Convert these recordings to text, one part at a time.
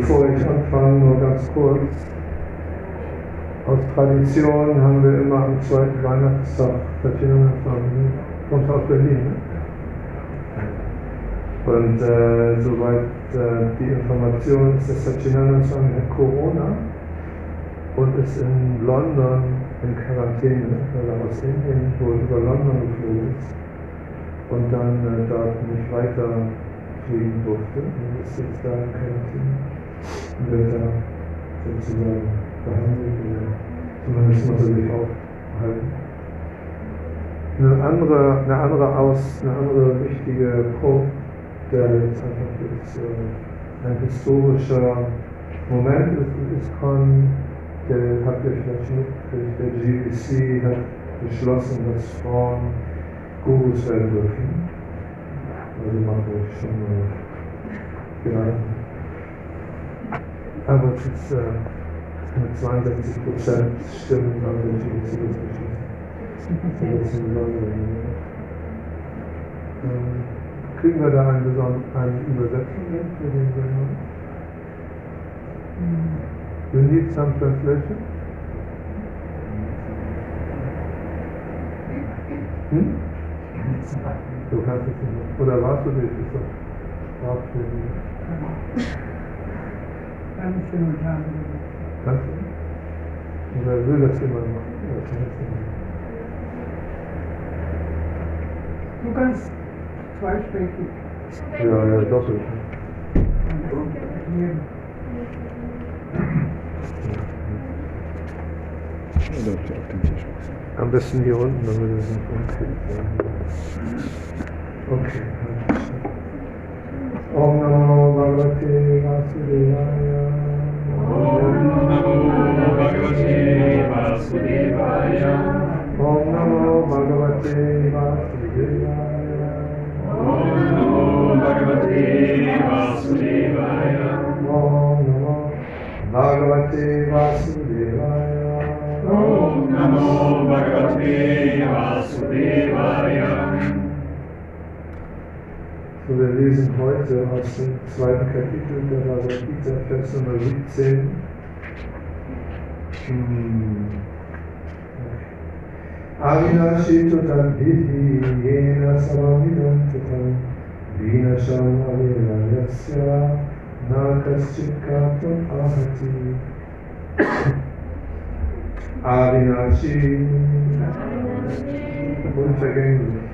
Bevor ich anfange, nur ganz kurz. Aus Tradition haben wir immer am zweiten Weihnachtstag Tatjana kommt aus Berlin. Ne? Und äh, soweit äh, die Information ist, dass Satchinanand hat Corona und ist in London in Quarantäne, weil er aus Indien wohl über London geflogen ist und dann äh, dort nicht weiter fliegen durfte und ist jetzt da in Quarantäne da sozusagen behandelt oder zumindest muss er sich aufhalten. Eine andere, eine andere, Aus, eine andere wichtige Punkt der jetzt einfach jetzt, äh, ein historischer Moment ist, ist ISKCON, der habt ihr vielleicht mitgekriegt, der GBC hat beschlossen, dass Frauen Gurus werden dürfen. Also macht euch schon mal Gedanken. Aber es ist äh, mit 62 Prozent Stimmen an der. Ähm, Kriegen wir da eine, eine Übersetzung für den Seminar? You need some translation? Hm? Du kannst es nicht. Oder warst du nicht? Ist das Sprachfilm? Kann ich simultan Kannst du? Oder will das jemand machen? Oder kann das jemand? Du kannst zweisprechig. Ja, ja, doppelt. Oder auf dem Tisch. Am besten hier unten, damit es nicht umkippt. Okay. Om Namo Bhagavate Vasudevaya. Vasudevaya. Om Namo Bhagavate Vasudevaya. So, wir lesen heute aus dem zweiten Kapitel der Bhagavad Gita, Vers Nummer 17. Hm. Avinashi tutam hiti yena samamidam tutam vinasham avira yasya na kaschit katam ahati. Avinashi, unvergänglich.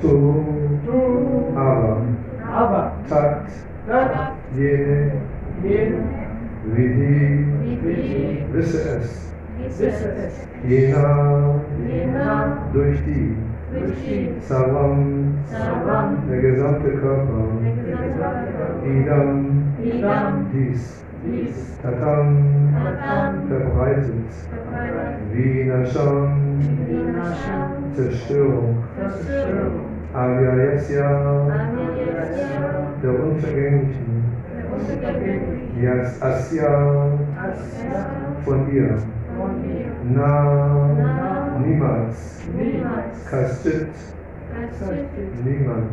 Tu, aber, Aber. Tat, das jene, jene vidhi, Vidhi, wisse es, wisse es, jener, jener. Durch die, durch die. Savam, Sarvam, der gesamte Körper, Idam, Idam, dies, dies, Tatam, Tatam, verbreitet, Vinasham, Vinasham, Zerstörung, Zerstörung, Avyayasya, der Unvergänglichen, Unvergänglich, Yas Asya, von mir, na, niemals, Kastit, niemand,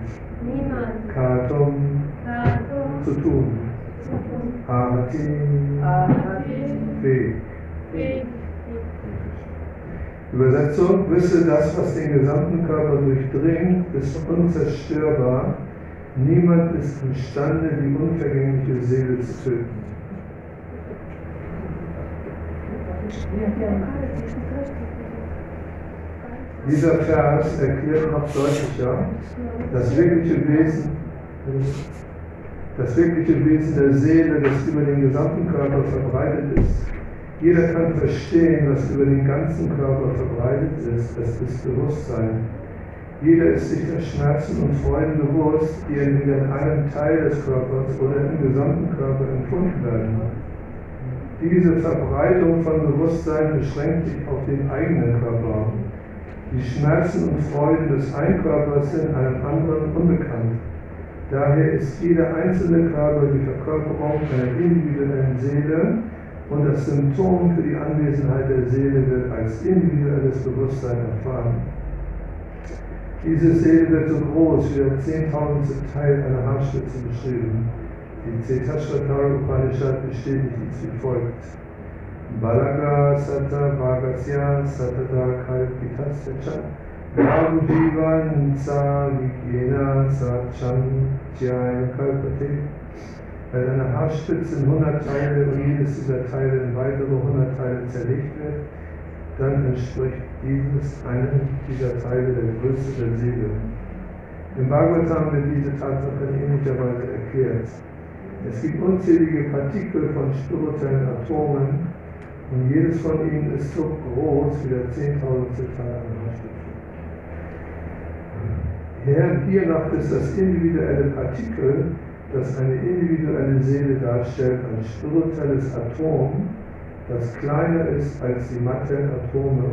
Katum, zu tun, Ahati. Weg Übersetzung, wisse das, was den gesamten Körper durchdringt, ist unzerstörbar. Niemand ist imstande, die unvergängliche Seele zu töten. Dieser Vers erklärt noch deutlicher das wirkliche Wesen, das wirkliche Wesen der Seele, das über den gesamten Körper verbreitet ist. Jeder kann verstehen, was über den ganzen Körper verbreitet ist. Das ist Bewusstsein. Jeder ist sich der Schmerzen und Freuden bewusst, die entweder in einem Teil des Körpers oder im gesamten Körper empfunden werden. Diese Verbreitung von Bewusstsein beschränkt sich auf den eigenen Körper. Die Schmerzen und Freuden des einen Körpers sind einem anderen unbekannt. Daher ist jeder einzelne Körper die Verkörperung einer individuellen Seele und das Symptom für die Anwesenheit der Seele wird als individuelles Bewusstsein erfahren. Diese Seele wird so groß wie der zehntausendste Teil einer Haarspitze beschrieben. Die Cetasvatara Upanishad bestätigt dies wie folgt. Balaga Sata Bhagasya Satata Kalpitasya Rabujivan Sa Vikyena Sacham Jaya Kalpate Wenn eine Haarspitze in 100 Teile und jedes dieser Teile in weitere 100 Teile zerlegt wird, dann entspricht dieses einem dieser Teile der Größe der Seele. Im Bhagavatam wird diese Tatsache in ähnlicher Weise erklärt. Es gibt unzählige Partikel von spirituellen Atomen und jedes von ihnen ist so groß wie der zehntausendste Teil einer Haarspitze. Hier noch ist das individuelle Partikel, das eine individuelle Seele darstellt, ein spirituelles Atom, das kleiner ist als die materiellen Atome.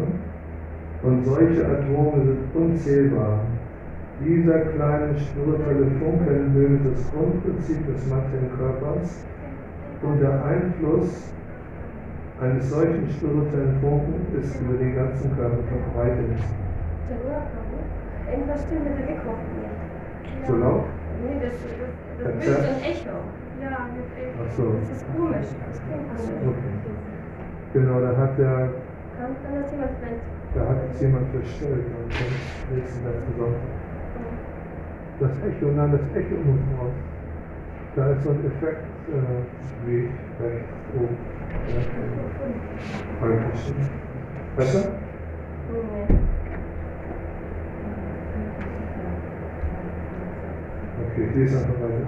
Und solche Atome sind unzählbar. Dieser kleine spirituelle Funken bildet das Grundprinzip des materiellen Körpers und der Einfluss eines solchen spirituellen Funken ist über den ganzen Körper verbreitet. Irgendwas stimmt mit der nicht. So laut? Nee, das, das, so ein Echo. Ja, mit Echo. Ach so. Das ist komisch. Das klingt komisch. Okay. Genau, da hat der, Kann, kann das jemand vielleicht... da hat jetzt jemand verstellt und dann nächsten letzten Sonntag. Das Echo, nein, das Echo muss raus. Da ist so ein Effekt, äh, wie rechts oben. Ja. Besser? Nee. Okay, ich lese einfach weiter.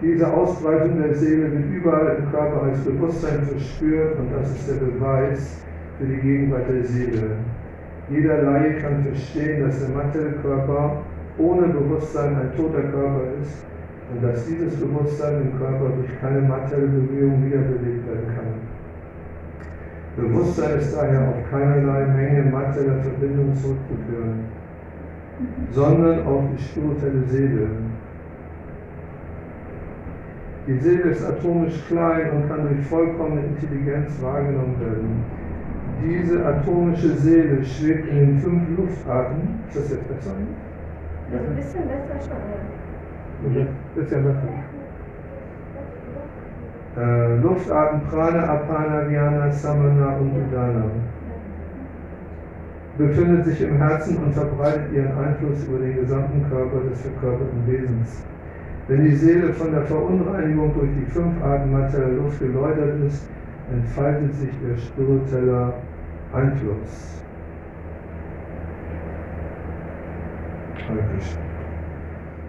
Diese Ausbreitung der Seele wird überall im Körper als Bewusstsein verspürt und das ist der Beweis für die Gegenwart der Seele. Jeder Laie kann verstehen, dass der materielle Körper ohne Bewusstsein ein toter Körper ist und dass dieses Bewusstsein im Körper durch keine materielle Berührung wiederbelebt werden kann. Bewusstsein ist daher auf keinerlei Menge materieller Verbindung zurückzuführen, sondern auf die spirituelle Seele. Die Seele ist atomisch klein und kann durch vollkommene Intelligenz wahrgenommen werden. Diese atomische Seele schwebt in den fünf Luftarten. Ist das jetzt besser? Also ein bisschen besser schon, ja. Ist ja besser. Äh, Luftarten Prana, Apana, Vyana, Samana und Udana. Befindet sich im Herzen und verbreitet ihren Einfluss über den gesamten Körper des verkörperten Wesens. Wenn die Seele von der Verunreinigung durch die fünf Arten materieller Luft geläutert ist, entfaltet sich ihr spiritueller Einfluss. Hare Krishna.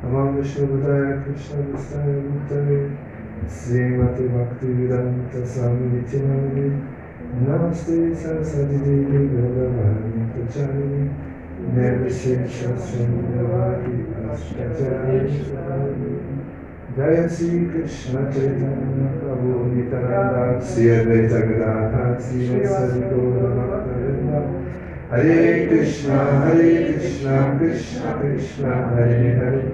Namah Vishnu Krishna Vistaya Bhutale Srimati Bhakti Vedanta Swami Nityanamani नमस्ते सरस्वती भगवान् प्रचारि निर्विशेषसुन्दवारि अष्टचारि जय श्रीकृष्ण चैतन्य प्रभो नितरादां श्री अद्वैत गदाधा श्रीवत्सविगोरभक्तवृन्दा हरे कृष्ण हरे कृष्ण कृष्ण कृष्ण हरे हरे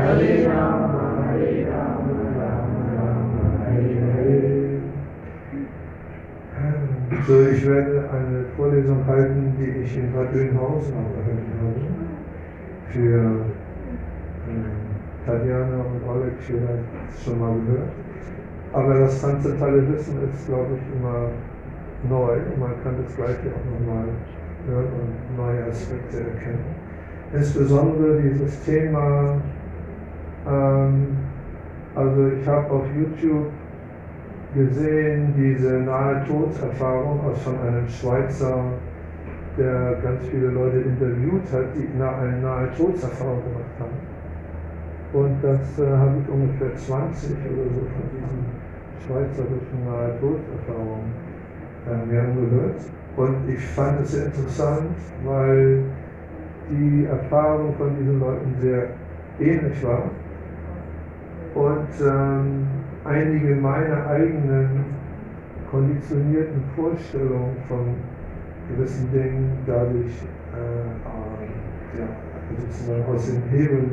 हरे राम हरे Ram So, ich werde eine Vorlesung halten, die ich in Bad Oeynhausen auch gehalten habe, für ähm, Tatjana und Oleg vielleicht schon mal gehört. Aber das transzendentale Wissen ist, glaube ich, immer neu und man kann das Gleiche auch nochmal hören und neue Aspekte erkennen. Insbesondere dieses Thema, ähm, also ich habe auf YouTube gesehen, diese Nahe-Tods-Erfahrung aus von einem Schweizer, der ganz viele Leute interviewt hat, die eine Nahe-Tods-Erfahrung gemacht haben. Und das äh, habe ich ungefähr 20 oder so von diesen schweizerischen Nahe-Tods-Erfahrungen äh, mir. Und ich fand es sehr interessant, weil die Erfahrung von diesen Leuten sehr ähnlich war. Und ähm, einige meiner eigenen konditionierten Vorstellungen von gewissen Dingen dadurch äh, ja, sozusagen aus dem Hebel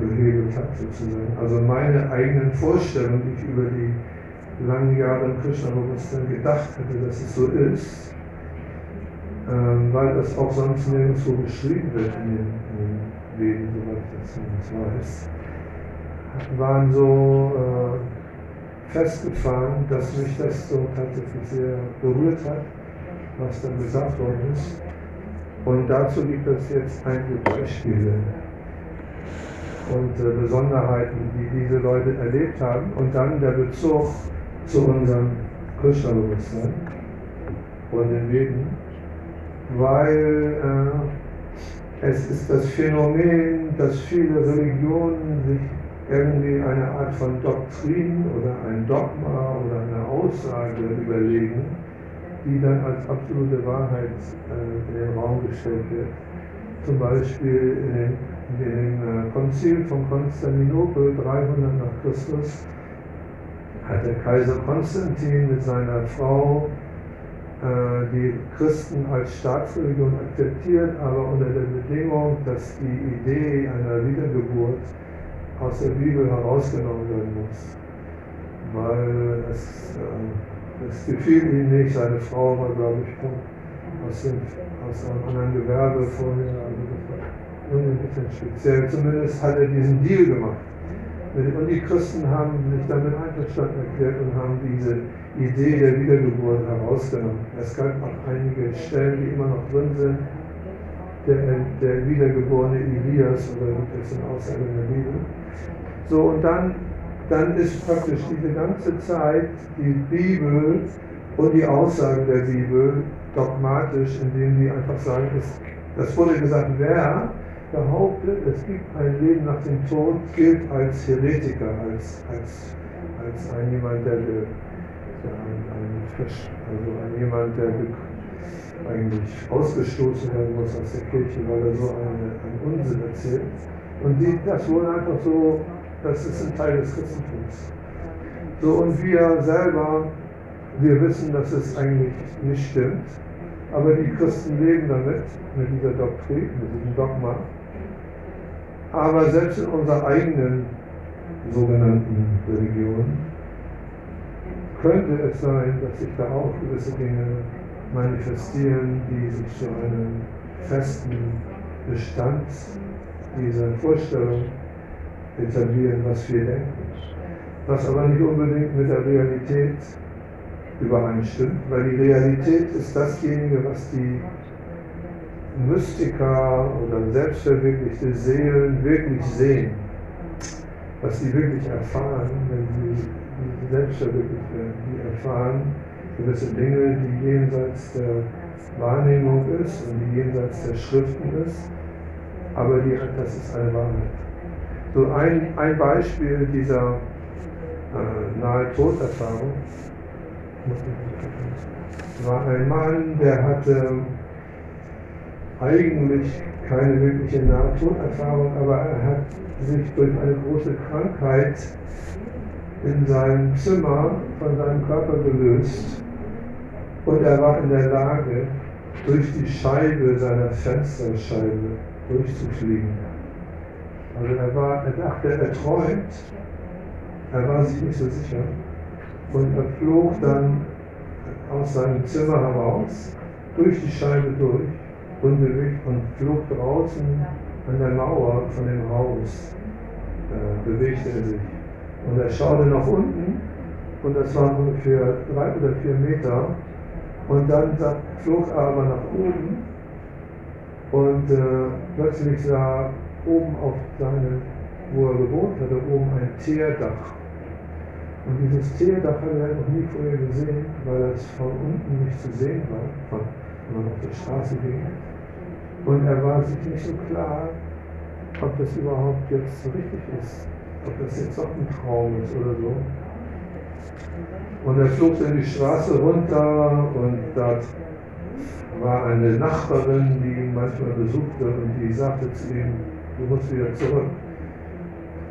gehebelt hat, sozusagen. Also meine eigenen Vorstellungen, die ich über die langen Jahre im Krishna-Bewusstsein gedacht hätte, dass es so ist, ähm, weil das auch sonst nirgendwo beschrieben wird in den, in Schweden, soweit ich das zumindest weiß, waren so äh, festgefahren, dass mich das so tatsächlich sehr berührt hat, was dann gesagt worden ist. Und dazu gibt es jetzt einige Beispiele und äh, Besonderheiten, die diese Leute erlebt haben und dann der Bezug zu unserem Krishna-Bewusstsein und den Veden, weil äh, es ist das Phänomen, dass viele Religionen sich irgendwie eine Art von Doktrin oder ein Dogma oder eine Aussage überlegen, die dann als absolute Wahrheit äh, in den Raum gestellt wird. Zum Beispiel in dem, in dem äh, Konzil von Konstantinopel 300 nach Christus hat der Kaiser Konstantin mit seiner Frau äh, die Christen als Staatsreligion akzeptiert, aber unter der Bedingung, dass die Idee einer Wiedergeburt aus der Bibel herausgenommen werden muss. Weil es, äh, es gefiel ihm nicht, seine Frau war, glaube ich, aus, dem, aus einem anderen Gewerbe vorher, also speziell. Zumindest hat er diesen Deal gemacht. Und die Christen haben sich damit einverstanden erklärt und haben diese Idee der Wiedergeburt herausgenommen. Es gab auch einige Stellen, die immer noch drin sind. Der, der wiedergeborene Elias, oder gibt es eine Aussage in der Bibel. So, und dann, dann ist praktisch diese ganze Zeit die Bibel und die Aussagen der Bibel dogmatisch, indem die einfach sagen, es, das wurde gesagt, wer behauptet, es gibt ein Leben nach dem Tod, gilt als Heretiker, als, als, als ein jemand, der, der ein, ein, also ein jemand, der eigentlich ausgestoßen werden muss aus der Kirche, weil er so eine, einen Unsinn erzählt. Und die, das wurde einfach so, das ist ein Teil des Christentums. So, und wir selber, wir wissen, dass es eigentlich nicht stimmt, aber die Christen leben damit, mit dieser Doktrin, mit diesem Dogma. Aber selbst in unserer eigenen sogenannten Religion könnte es sein, dass sich da auch gewisse Dinge manifestieren, die sich zu einem festen Bestand dieser Vorstellung etablieren, was wir denken. Was aber nicht unbedingt mit der Realität übereinstimmt, weil die Realität ist dasjenige, was die Mystiker oder selbstverwirklichte Seelen wirklich sehen, was sie wirklich erfahren, wenn sie selbst verwirklicht werden. Die erfahren gewisse Dinge, die jenseits der Wahrnehmung ist und die jenseits der Schriften ist, aber die, das ist eine Wahrheit. So ein, ein Beispiel dieser äh, nahe Toderfahrung war ein Mann, der hatte eigentlich keine wirkliche Nahtoderfahrung, aber er hat sich durch eine große Krankheit in seinem Zimmer von seinem Körper gelöst und er war in der Lage, durch die Scheibe seiner Fensterscheibe durchzufliegen. Also er, war, er dachte, er träumt, er war sich nicht so sicher und er flog dann aus seinem Zimmer heraus, durch die Scheibe durch, unbewegt und flog draußen an der Mauer von dem Haus, äh, bewegte er sich. Und er schaute nach unten und das waren ungefähr drei oder vier Meter. Und dann flog er aber nach oben und äh, plötzlich sah oben auf seinem, wo er gewohnt hatte, oben ein Teerdach. Und dieses Teerdach hatte er noch nie vorher gesehen, weil es von unten nicht zu sehen war, von, wenn man auf der Straße ging. Und er war sich nicht so klar, ob das überhaupt jetzt so richtig ist ob das jetzt auch ein Traum ist oder so. Und er flog dann die Straße runter und da war eine Nachbarin, die ihn manchmal besuchte und die sagte zu ihm, du musst wieder zurück.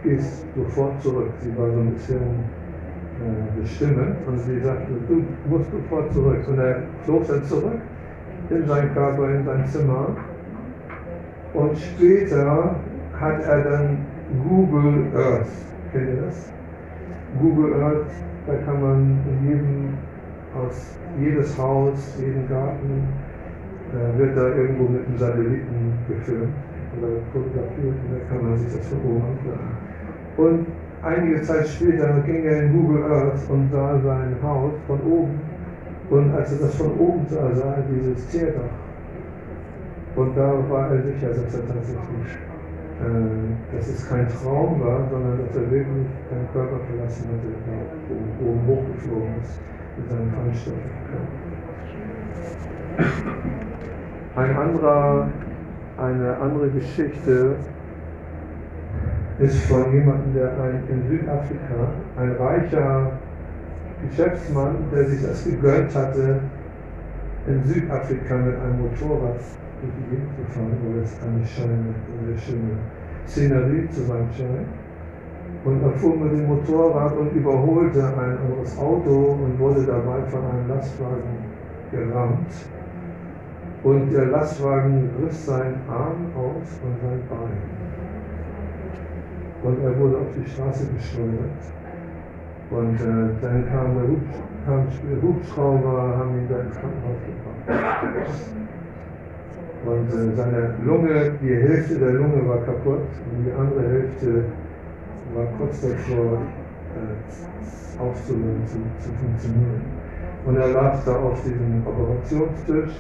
Gehst sofort zurück. Sie war so ein bisschen äh, bestimmend und sie sagte, du musst sofort zurück. Und er flog dann zurück in seinen Körper, in sein Zimmer. Und später hat er dann Google Earth. Kennt ihr das? Google Earth, da kann man in jedem, aus jedes Haus, jeden Garten, äh, wird da irgendwo mit einem Satelliten gefilmt. Oder fotografiert und da kann man sich das angucken. Und einige Zeit später ging er in Google Earth und sah sein Haus von oben. Und als er das von oben sah, sah er dieses Teerdach. Und da war er sicher, dass er tatsächlich, äh, dass es kein Traum war, sondern dass er wirklich seinen Körper verlassen hatte, da oben, hochgeflogen ist mit seinem Feinstoffkörper. Ein anderer, eine andere Geschichte ist von jemandem, der ein, in Südafrika, ein reicher Geschäftsmann, der sich das gegönnt hatte, in Südafrika mit einem Motorrad durch die Gegend zu fahren, wo es eine schöne, eine schöne Szenerie zu sein scheint. Und er fuhr mit dem Motorrad und überholte ein anderes Auto und wurde dabei von einem Lastwagen gerammt. Und der Lastwagen riss seinen Arm aus und sein Bein. Und er wurde auf die Straße geschleudert. Und äh, dann kam der, Hub, kam Hubschrauber, haben ihn da ins Krankenhaus gebracht. Und äh, seine Lunge, die Hälfte der Lunge war kaputt und die andere Hälfte war kurz davor äh, aufzuhören, zu, zu funktionieren. Und er lag da auf diesem Operationstisch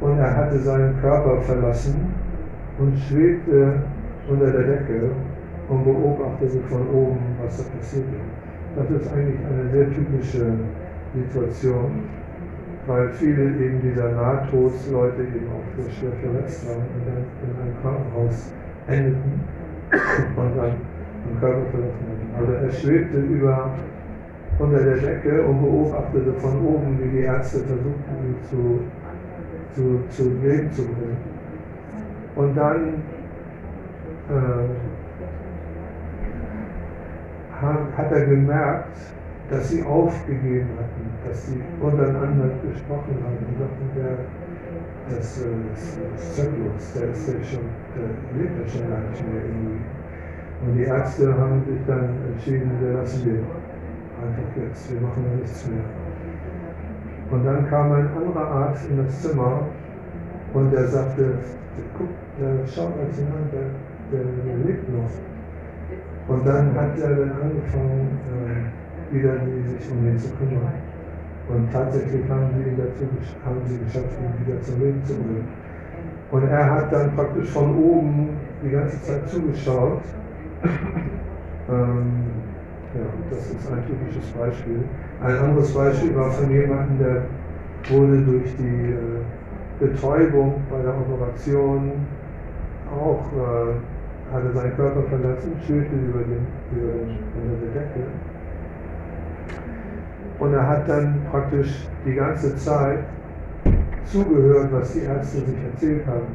und er hatte seinen Körper verlassen und schwebte unter der Decke und beobachtete von oben, was da passierte. Das ist eigentlich eine sehr typische Situation, weil viele eben dieser Nahtodsleute eben auch sehr schwer verletzt waren und dann in einem Krankenhaus endeten und dann den Körper verlassen hatten. Also er schwebte über unter der Decke und beobachtete von oben, wie die Ärzte versuchten, ihn zu, zu, zu Leben zu bringen. Und dann äh, hat er gemerkt, dass sie aufgegeben hatten, dass sie untereinander gesprochen haben und sagten, der, das, das, das Zeuglos, der ist ja schon, der lebt ja schon gar nicht mehr irgendwie. Und die Ärzte haben sich dann entschieden, wir lassen den einfach jetzt, wir machen nichts mehr. Und dann kam ein anderer Arzt in das Zimmer und der sagte, guck, der schaut euch an, der, der, der lebt noch. Und dann hat er dann angefangen, äh, wieder die, sich um ihn zu kümmern. Und tatsächlich haben sie, dazu, haben sie geschafft, ihn wieder zum Leben zu bringen. Und er hat dann praktisch von oben die ganze Zeit zugeschaut. ähm, ja, das ist ein typisches Beispiel. Ein anderes Beispiel war von jemandem, der wurde durch die äh, Betäubung bei der Operation auch äh, hatte seinen Körper verlassen, schwebte über, den, über, den, der Decke. Und er hat dann praktisch die ganze Zeit zugehört, was die Ärzte sich erzählt haben.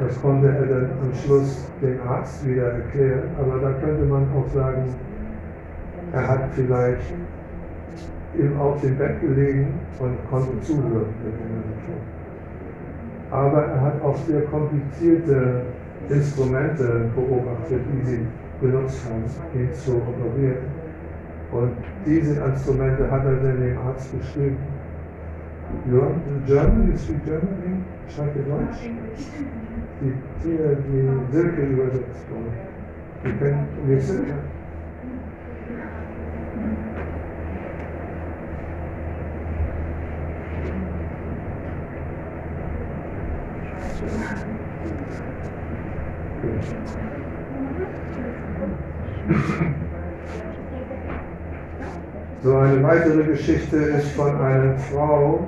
Das konnte er dann am Schluss dem Arzt wieder erklären, aber da könnte man auch sagen, er hat vielleicht auf dem Bett gelegen und konnte zuhören. Aber er hat auch sehr komplizierte Instrumente beobachtet, die sie benutzt haben, ihn zu operieren. Und diese Instrumente hat er dann dem Arzt beschrieben. You're German, you speak German? Schreibt ihr Deutsch? Die, die, die Silke übersetzt. Wir können, wir sind, So eine weitere Geschichte ist von einer Frau,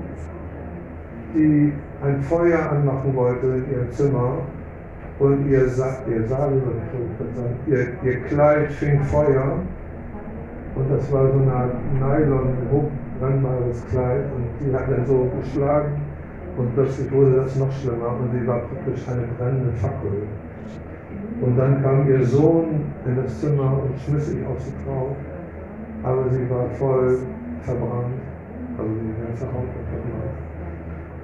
die ein Feuer anmachen wollte in ihrem Zimmer und ihr, Sa ihr Saal, ihr, ihr Kleid fing Feuer und das war so eine Nylon hochbrennbares Kleid und sie hat dann so geschlagen und plötzlich wurde das noch schlimmer und sie war praktisch eine brennende Fackel. Und dann kam ihr Sohn in das Zimmer und schmiss sich auf sie drauf, aber sie war voll verbrannt, also die ganze Haut war verbrannt.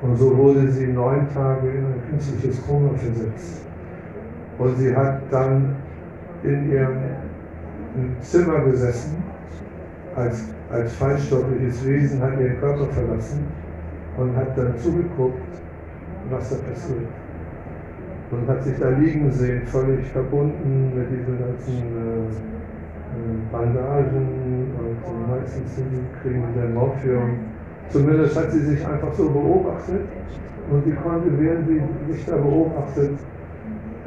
Und so wurde sie neun Tage in ein künstliches Koma versetzt. Und sie hat dann in ihrem Zimmer gesessen, als, als feinstoffliches Wesen, hat ihren Körper verlassen und hat dann zugeguckt, was da passiert. und hat sich da liegen sehen, völlig verbunden mit diesen ganzen äh, äh, Bandagen und meistens kriegen dann Morphium. Zumindest hat sie sich einfach so beobachtet und sie konnte, während sie sich da beobachtet,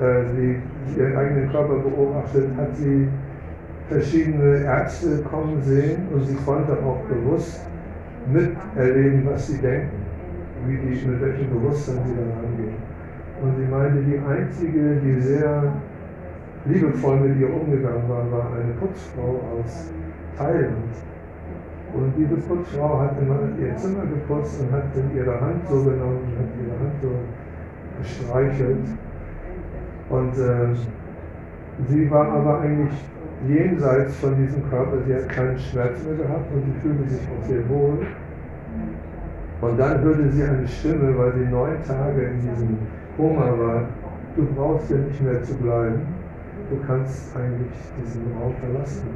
äh, sie ihren eigenen Körper beobachtet, hat sie verschiedene Ärzte kommen sehen und sie konnte auch bewusst miterleben, was sie denken, wie die, mit welchem Bewusstsein sie dann angehen. Und sie meinte, die einzige, die sehr liebevoll mit ihr umgegangen war, war eine Putzfrau aus Thailand. Und diese Putzfrau hat immer ihr Zimmer geputzt und hat in ihre Hand so genommen, hat ihre Hand so gestreichelt. Und äh, sie war aber eigentlich jenseits von diesem Körper, sie hat keinen Schmerz mehr gehabt und sie fühlte sich auch sehr wohl. Und dann hörte sie eine Stimme, weil sie neun Tage in diesem Koma war, du brauchst hier nicht mehr zu bleiben, du kannst eigentlich diesen Raum verlassen.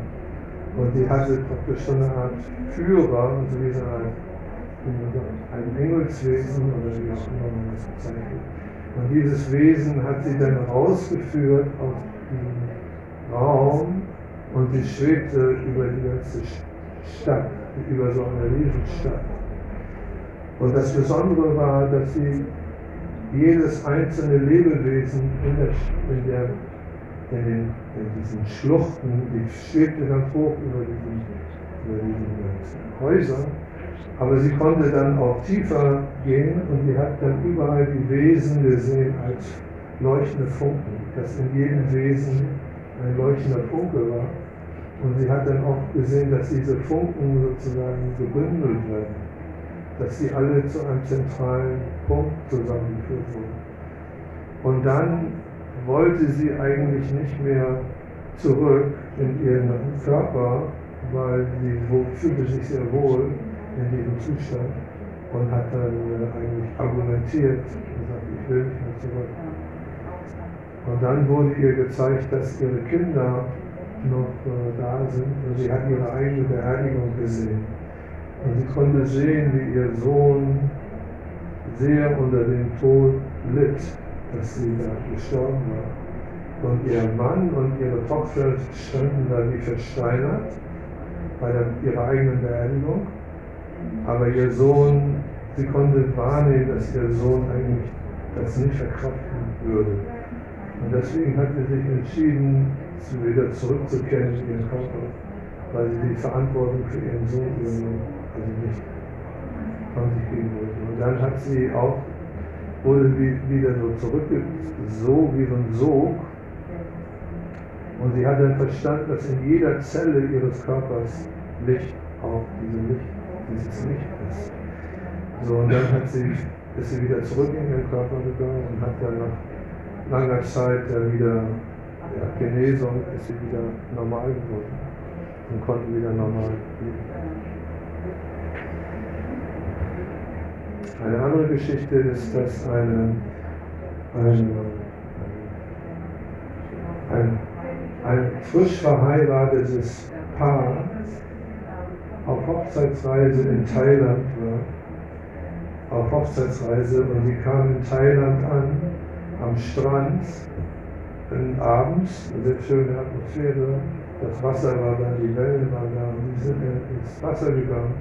Und sie hatte praktisch so eine Art Führer, wie so Art, ein Engelswesen oder wie auch immer man das bezeichnet. Und dieses Wesen hat sie dann rausgeführt aus diesem Raum und sie schwebte über die ganze Stadt, über so eine Riesenstadt. Und das Besondere war, dass sie jedes einzelne Lebewesen in, der, in, der, in, den, in diesen Schluchten, die schwebte ganz hoch über diesen, über diesen Häusern, aber sie konnte dann auch tiefer gehen und sie hat dann überall die Wesen gesehen als leuchtende Funken, dass in jedem Wesen ein leuchtender Funke war. Und sie hat dann auch gesehen, dass diese Funken sozusagen gebündelt werden, dass sie alle zu einem zentralen Punkt zusammengeführt wurden. Und dann wollte sie eigentlich nicht mehr zurück in ihren Körper, weil sie fühlte sich sehr wohl in diesem Zustand und hat dann eigentlich argumentiert und gesagt, ich will nicht mehr zurück. Und dann wurde ihr gezeigt, dass ihre Kinder noch äh, da sind und sie hat ihre eigene Beerdigung gesehen. Und sie konnte sehen, wie ihr Sohn sehr unter dem Tod litt, dass sie da gestorben war. Und ihr Mann und ihre Tochter standen da wie versteinert bei der, ihrer eigenen Beerdigung. Aber ihr Sohn, sie konnte wahrnehmen, dass ihr Sohn eigentlich das nicht verkraften würde. Und deswegen hat sie sich entschieden, wieder zurückzukehren in ihren Körper, weil sie die Verantwortung für ihren Sohn also nicht von sich geben wollte. Und dann hat sie auch, wurde wieder so zurück, so wie so ein Sog. Und sie hat dann verstanden, dass in jeder Zelle ihres Körpers Licht auf diesem Licht, dieses Licht ist. So, und dann hat sie, ist sie wieder zurück in ihren Körper gegangen und hat dann nach langer Zeit wieder ja, Genesung ist sie wieder normal geworden und konnte wieder normal leben. Eine andere Geschichte ist, dass eine, eine, ein, ein frisch verheiratetes Paar auf Hochzeitsreise in Thailand war. Auf Hochzeitsreise und die kamen in Thailand an, am Strand abends, eine sehr schöne Atmosphäre. Das Wasser war da, die Wellen waren da und die sind ins Wasser gegangen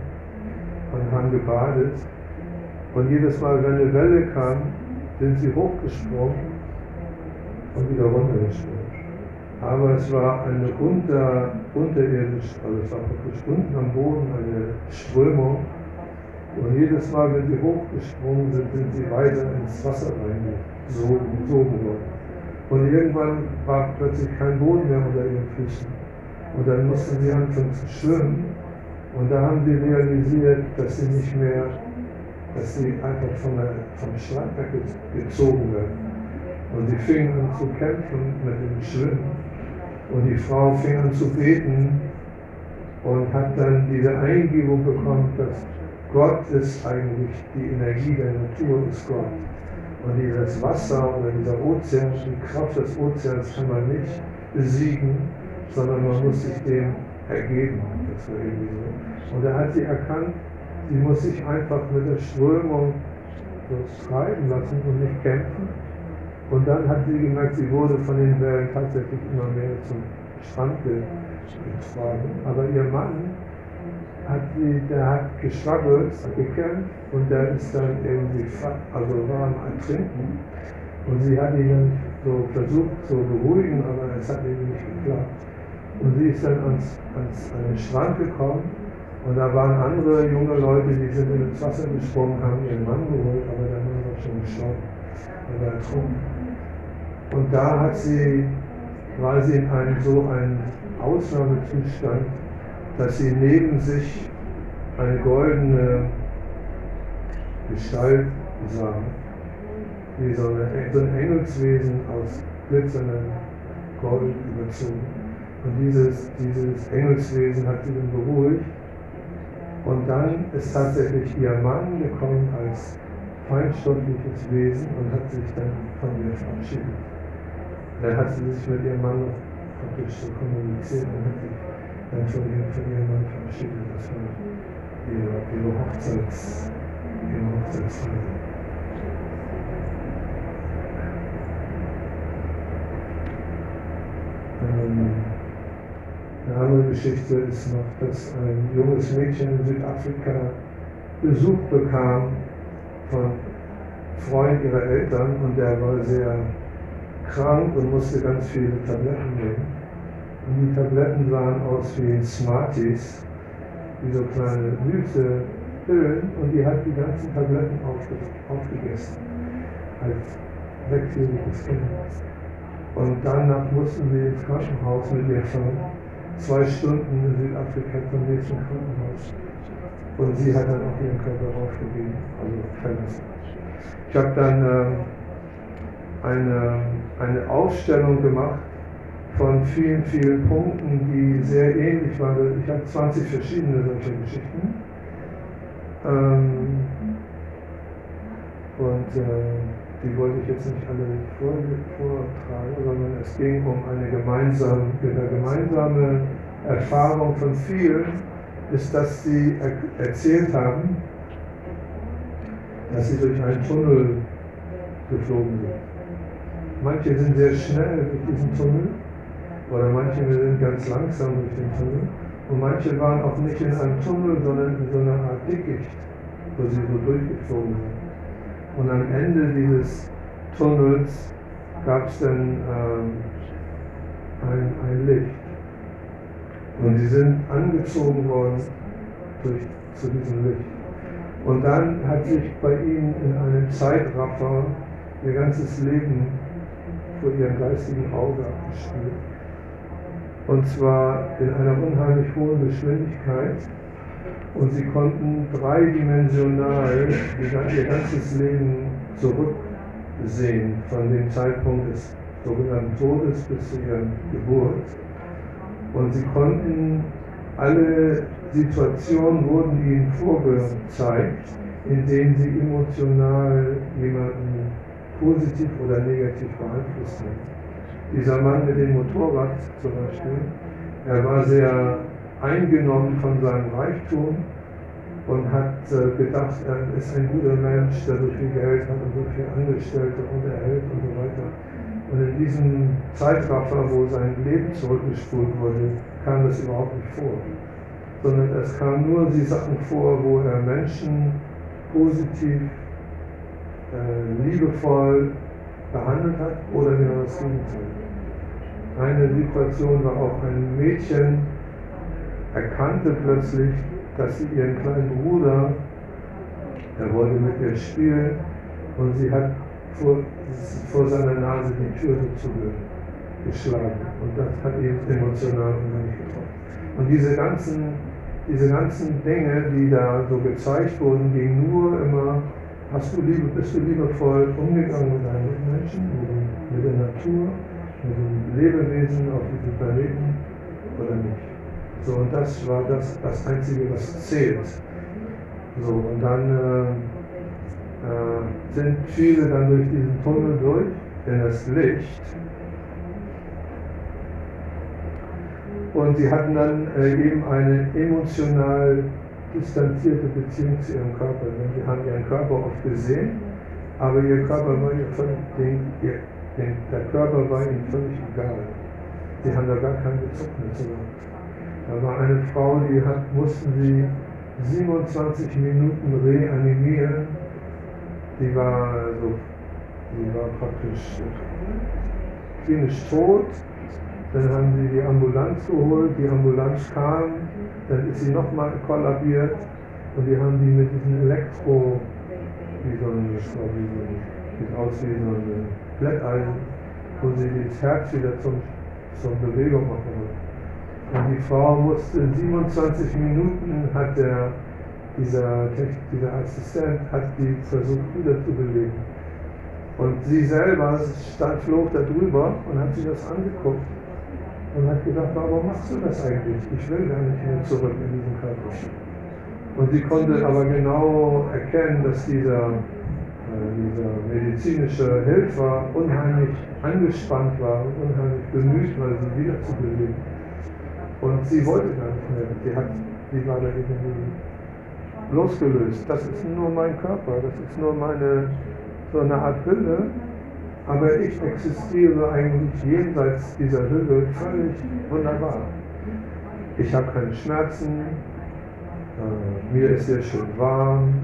und haben gebadet. Und jedes Mal, wenn eine Welle kam, sind sie hochgesprungen und wieder runtergesprungen. Aber es war eine unter, unterirdisch, also es war wirklich unten am Boden eine Strömung. Und jedes Mal, wenn sie hochgesprungen sind, sind sie weiter ins Wasser reingesogen worden. Und irgendwann war plötzlich kein Boden mehr unter ihren Füßen. Und dann mussten sie anfangen zu schwimmen. Und da haben sie realisiert, dass sie nicht mehr, dass sie einfach von der, vom Strand weggezogen werden. Und sie fingen an zu kämpfen mit dem Schwimmen. Und die Frau fing an zu beten und hat dann diese Eingebung bekommen, dass Gott ist eigentlich die Energie der Natur, ist Gott. Und dieses Wasser oder dieser Ozean, die Kraft des Ozeans kann man nicht besiegen, sondern man muss sich dem ergeben. Und da hat sie erkannt, sie muss sich einfach mit der Strömung so treiben lassen und nicht kämpfen. Und dann hat sie gemerkt, sie wurde von den Wellen tatsächlich immer mehr zum Strand ge- getragen. Aber ihr Mann hat sie, der hat hat gekämpft und der ist dann irgendwie, also war am Ertrinken. Und sie hat ihn dann so versucht zu beruhigen, aber es hat eben nicht geklappt. Und sie ist dann ans, ans, an den Strand gekommen und da waren andere junge Leute, die sind ins Wasser gesprungen, haben ihren Mann geholt, aber der Mann war schon gestorben. Er war ertrunken. Und da hat sie, war sie in einem so einem Ausnahmezustand, dass sie neben sich eine goldene Gestalt sah, wie so, eine, so ein Engelswesen aus glitzerndem Gold überzogen. Und dieses, dieses Engelswesen hat sie dann beruhigt. Und dann ist tatsächlich ihr Mann gekommen als feinstoffliches Wesen und hat sich dann von ihr verabschiedet. Dann hat sie sich mit ihrem Mann praktisch so kommuniziert und hat sich dann von, ihr, von ihrem Mann verabschiedet. Das war ihre, ihre, Hochzeits, ihre Hochzeitsfeier. Ähm, eine andere Geschichte ist noch, dass ein junges Mädchen in Südafrika Besuch bekam von Freund ihrer Eltern und der war sehr krank und musste ganz viele Tabletten nehmen. Und die Tabletten sahen aus wie Smarties, wie so kleine süße Pillen und die hat die ganzen Tabletten aufge aufgegessen, als sechsjähriges Kind. Und danach mussten sie ins Krankenhaus mit ihr fahren. Zwei Stunden in Südafrika zum nächsten Krankenhaus. Und sie hat dann auch ihren Körper aufgegeben, also verlassen. Ich habe dann ähm, eine, eine Aufstellung gemacht von vielen, vielen Punkten, die sehr ähnlich waren. Ich habe 20 verschiedene solcher Geschichten. Ähm, und äh, die wollte ich jetzt nicht alle vor, vortragen, sondern es ging um eine gemeinsame, eine gemeinsame Erfahrung von vielen, ist, dass sie er erzählt haben, dass sie durch einen Tunnel geflogen sind. Manche sind sehr schnell durch diesen Tunnel oder manche sind ganz langsam durch den Tunnel und manche waren auch nicht in einem Tunnel, sondern in so einer Art Dickicht, wo sie so durchgeflogen sind. Und am Ende dieses Tunnels gab es dann ähm, ein, ein Licht. Und sie sind angezogen worden durch, zu diesem Licht. Und dann hat sich bei ihnen in einem Zeitraffer ihr ganzes Leben vor ihrem geistigen Auge abgespielt. Und zwar in einer unheimlich hohen Geschwindigkeit. Und sie konnten dreidimensional ihr ganzes Leben zurücksehen, von dem Zeitpunkt des sogenannten Todes bis zu ihrer Geburt. Und sie konnten alle Situationen wurden ihnen vorgezeigt, in denen sie emotional jemanden positiv oder negativ beeinflusst haben. Dieser Mann mit dem Motorrad zum Beispiel, er war sehr eingenommen von seinem Reichtum und hat äh, gedacht, er ist ein guter Mensch, der so viel Geld hat und so viele Angestellte und erhält und so weiter. Und in diesem Zeitraffer, wo sein Leben zurückgespult wurde, kam das überhaupt nicht vor. Sondern es kamen nur die Sachen vor, wo er Menschen positiv, äh, liebevoll behandelt hat oder genau das Gegenteil. Eine Situation war auch ein Mädchen, erkannte plötzlich, dass sie ihren kleinen Bruder, er wollte mit ihr spielen und sie hat vor, vor seiner Nase die Tür zugeschlagen. Und das hat ihn emotional unheimlich getroffen. Und diese ganzen, diese ganzen Dinge, die da so gezeigt wurden, gingen nur immer, hast du liebe, bist du liebevoll umgegangen mit deinen dem, mit der Natur, mit den Lebewesen auf diesem Planeten oder nicht. So, und das war das, das Einzige, was zählt. So, und dann äh, äh, sind viele dann durch diesen Tunnel durch, in das Licht. Und sie hatten dann äh, eben eine emotional distanzierte Beziehung zu ihrem Körper. Denn sie haben ihren Körper oft gesehen, aber ihr Körper war ihr, von den, ihr, Den, der Körper war ihnen völlig egal. Die haben da gar keine Bezugnisse gehabt. Da war eine Frau, die hat, mussten sie 27 Minuten reanimieren. Die war also, die war praktisch klinisch tot. Dann haben sie die Ambulanz geholt, die Ambulanz kam, dann ist sie nochmal kollabiert und die haben die mit diesem Elektro, wie so ein, wie so ein, sieht aus wie so ein Blätteisen, wo sie das Herz wieder zum, zur Bewegung machen. Und die Frau musste in 27 Minuten hat der, dieser, dieser Assistent hat die versucht wieder zu bewegen. Und sie selber stand, flog da drüber und hat sich das angeguckt und hat gedacht, warum machst du das eigentlich? Ich will gar nicht mehr zurück in diesen Körper. Und sie konnte aber genau erkennen, dass dieser, äh, dieser medizinische Helfer unheimlich angespannt war und unheimlich bemüht war, sie wieder zu bewegen. Und sie wollte gar nicht mehr. Sie, hat, sie war da irgendwie losgelöst. Das ist nur mein Körper, das ist nur meine, so eine Art Hülle. Aber ich existiere eigentlich jenseits dieser Hülle völlig wunderbar. Ich habe keine Schmerzen, äh, mir ist sehr schön warm,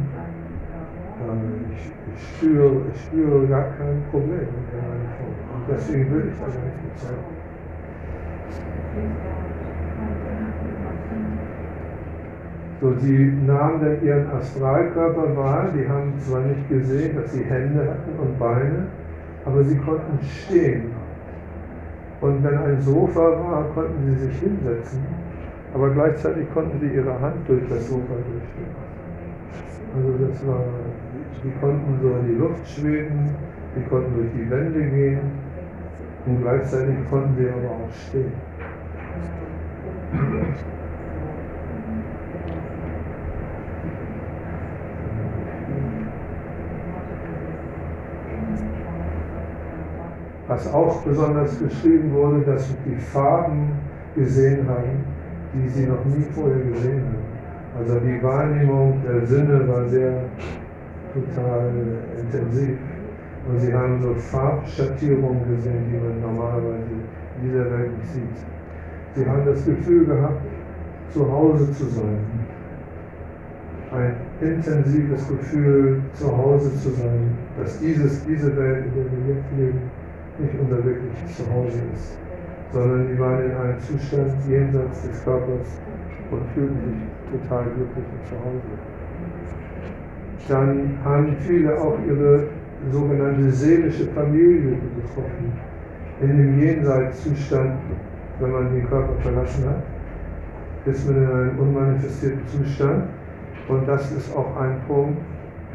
äh, ich, ich, spüre, ich spüre gar kein Problem in meiner Form. Und deswegen will ich da gar nicht mehr zeigen. So, sie nahmen dann ihren Astralkörper wahr, die haben zwar nicht gesehen, dass sie Hände hatten und Beine, aber sie konnten stehen. Und wenn ein Sofa war, konnten sie sich hinsetzen, aber gleichzeitig konnten sie ihre Hand durch das Sofa durchführen. Also das war, sie konnten so in die Luft schweben, sie konnten durch die Wände gehen und gleichzeitig konnten sie aber auch stehen. Was auch besonders beschrieben wurde, dass sie die Farben gesehen haben, die sie noch nie vorher gesehen haben. Also die Wahrnehmung der Sinne war sehr total intensiv. Und sie haben so Farbschattierungen gesehen, die man normalerweise in dieser Welt nicht sieht. Sie haben das Gefühl gehabt, zu Hause zu sein. Ein intensives Gefühl, zu Hause zu sein, dass dieses, diese Welt, in der wir jetzt leben, nicht unser wirkliches Zuhause ist, sondern die waren in einem Zustand jenseits des Körpers und fühlten sich total glücklich zu Hause. Dann haben viele auch ihre sogenannte seelische Familie getroffen, in dem Jenseitszustand, wenn man den Körper verlassen hat, ist man in einem unmanifestierten Zustand. Und das ist auch ein Punkt,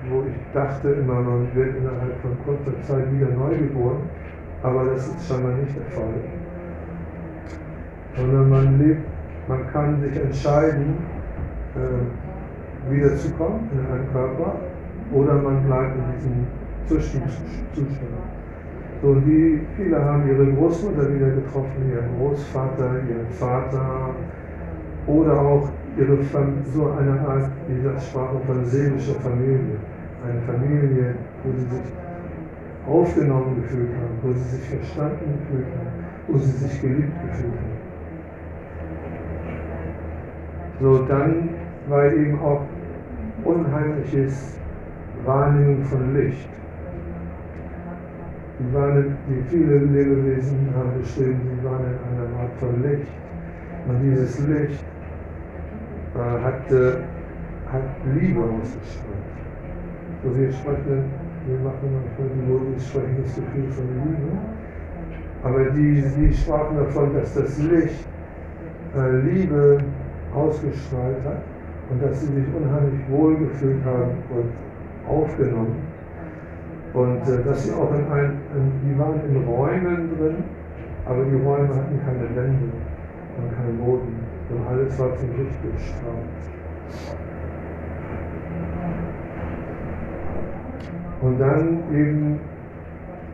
wo ich dachte immer, man wird innerhalb von kurzer Zeit wieder neu geboren aber das ist scheinbar nicht der Fall. Sondern man lebt, man kann sich entscheiden, äh, wiederzukommen in einen Körper oder man bleibt in diesem Zwischenzustand. So, die, viele haben ihre Großmutter wieder getroffen, ihren Großvater, ihren Vater oder auch ihre so eine Art, dieser Sprache von seelischer Familie. Eine Familie, wo sie sich aufgenommen gefühlt haben, wo sie sich verstanden gefühlt haben, wo sie sich geliebt gefühlt haben. So, dann war eben auch unheimliches Wahrnehmung von Licht. Die, waren, die viele Lebewesen haben beschrieben, sie waren in einer Art von Licht. Und dieses Licht äh, hat, äh, hat Liebe ausgestrahlt. So wir sprechen wir machen manchmal die Modus sprechen das Gefühl von Liebe. Aber die, die sprachen davon, dass das Licht äh, Liebe ausgestrahlt hat und dass sie sich unheimlich wohlgefühlt haben und aufgenommen. Und äh, dass sie auch in ein, in, die waren in Räumen drin, aber die Räume hatten keine Wände und keinen Boden und alles war zum Licht gestrahlt. Und dann eben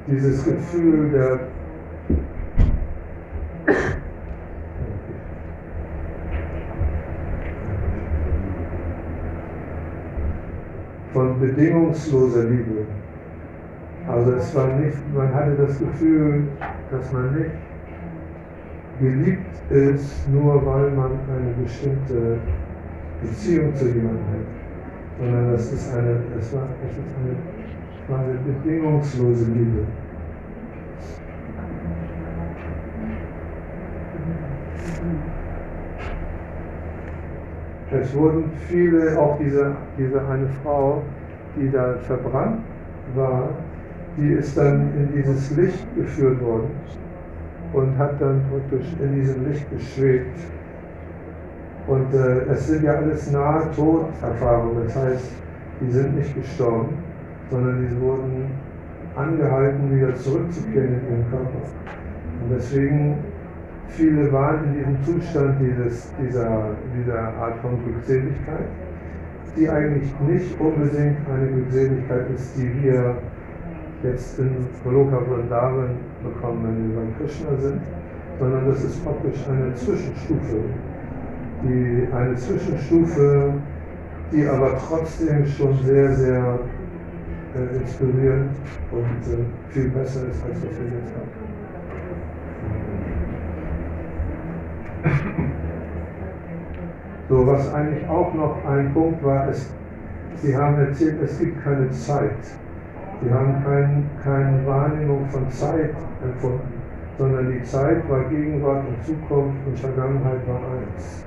dieses Gefühl der von bedingungsloser Liebe. Also es war nicht, man hatte das Gefühl, dass man nicht geliebt ist, nur weil man eine bestimmte Beziehung zu jemandem hat, sondern das ist eine, es war, es ist eine, es war eine bedingungslose Liebe. Es wurden viele, auch diese, diese eine Frau, die da verbrannt war, die ist dann in dieses Licht geführt worden und hat dann praktisch in diesem Licht geschwebt. Und äh, es sind ja alles Nahtoderfahrungen, das heißt, die sind nicht gestorben, sondern die wurden angehalten, wieder zurückzukehren in ihren Körper. Und deswegen, viele waren in diesem Zustand dieses, dieser, dieser Art von Glückseligkeit, die eigentlich nicht unbedingt eine Glückseligkeit ist, die wir jetzt in Goloka Vrindavan bekommen, wenn wir bei Krishna sind, sondern das ist praktisch eine Zwischenstufe. Die, eine Zwischenstufe, die aber trotzdem schon sehr, sehr äh, inspirierend und äh, viel besser ist, als was wir jetzt haben. So, was eigentlich auch noch ein Punkt war, ist, Sie haben erzählt, es gibt keine Zeit. Sie haben kein, keine Wahrnehmung von Zeit empfunden, sondern die Zeit war Gegenwart und Zukunft und Vergangenheit war eins.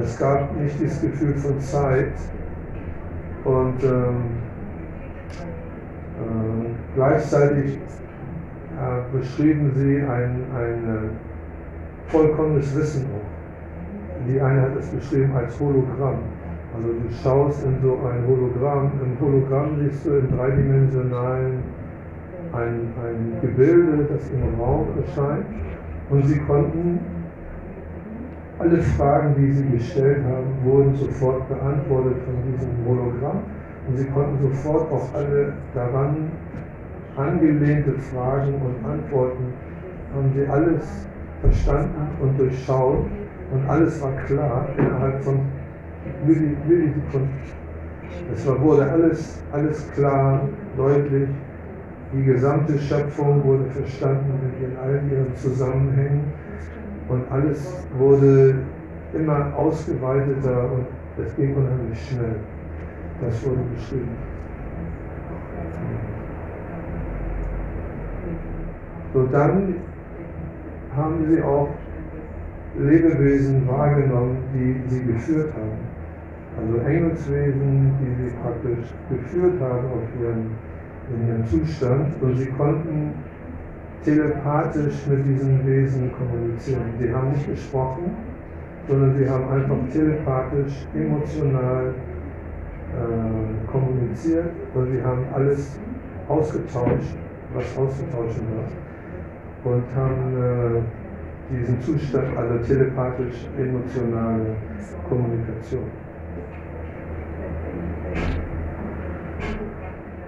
Es gab nicht das Gefühl von Zeit und ähm, äh, gleichzeitig äh, beschrieben sie ein, ein äh, vollkommenes Wissen auch. Die eine hat es beschrieben als Hologramm. Also du schaust in so ein Hologramm, im Hologramm siehst du im dreidimensionalen ein, ein Gebilde, das im Raum erscheint und sie konnten alle Fragen, die sie gestellt haben, wurden sofort beantwortet von diesem Hologramm und sie konnten sofort auf alle daran angelehnte Fragen und Antworten, haben sie alles verstanden und durchschaut und alles war klar innerhalb von Millisekunden. Es wurde alles, alles klar, deutlich. Die gesamte Schöpfung wurde verstanden in all ihren Zusammenhängen und alles wurde immer ausgeweiteter und es ging unheimlich schnell. Das wurde beschrieben. So dann haben sie auch Lebewesen wahrgenommen, die sie geführt haben. Also Engelswesen, die sie praktisch geführt haben auf ihren, in ihrem Zustand und sie konnten telepathisch mit diesen Wesen kommunizieren. Sie haben nicht gesprochen, sondern sie haben einfach telepathisch, emotional äh, kommuniziert und sie haben alles ausgetauscht, was auszutauschen war. Und haben äh, diesen Zustand, also telepathisch-emotionale Kommunikation.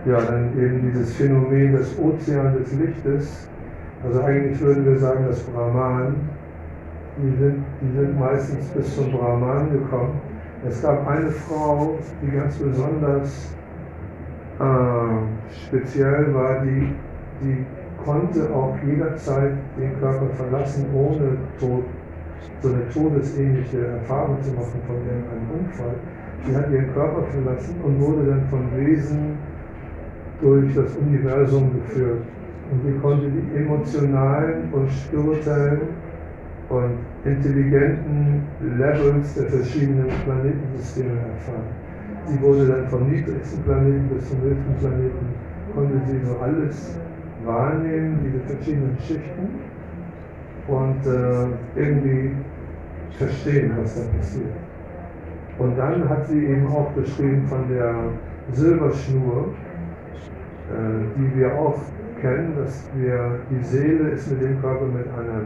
Ja, dann eben dieses Phänomen des Ozean des Lichtes. Also eigentlich würden wir sagen, das Brahman, die sind, die sind meistens bis zum Brahman gekommen. Es gab eine Frau, die ganz besonders äh, speziell war, die, die konnte auch jederzeit den Körper verlassen, ohne Tod, so eine todesähnliche Erfahrung zu machen von irgendeinem Unfall. Sie hat ihren Körper verlassen und wurde dann von Wesen durch das Universum geführt. Und sie konnte die emotionalen und spirituellen und intelligenten Levels der verschiedenen Planetensysteme erfahren. Sie wurde dann vom niedrigsten Planeten bis zum höchsten Planeten, konnte sie so alles wahrnehmen, diese verschiedenen Schichten und äh, irgendwie verstehen, was da passiert. Und dann hat sie eben auch beschrieben von der Silberschnur, äh, die wir auch kennen, dass wir, die Seele ist mit dem Körper mit einer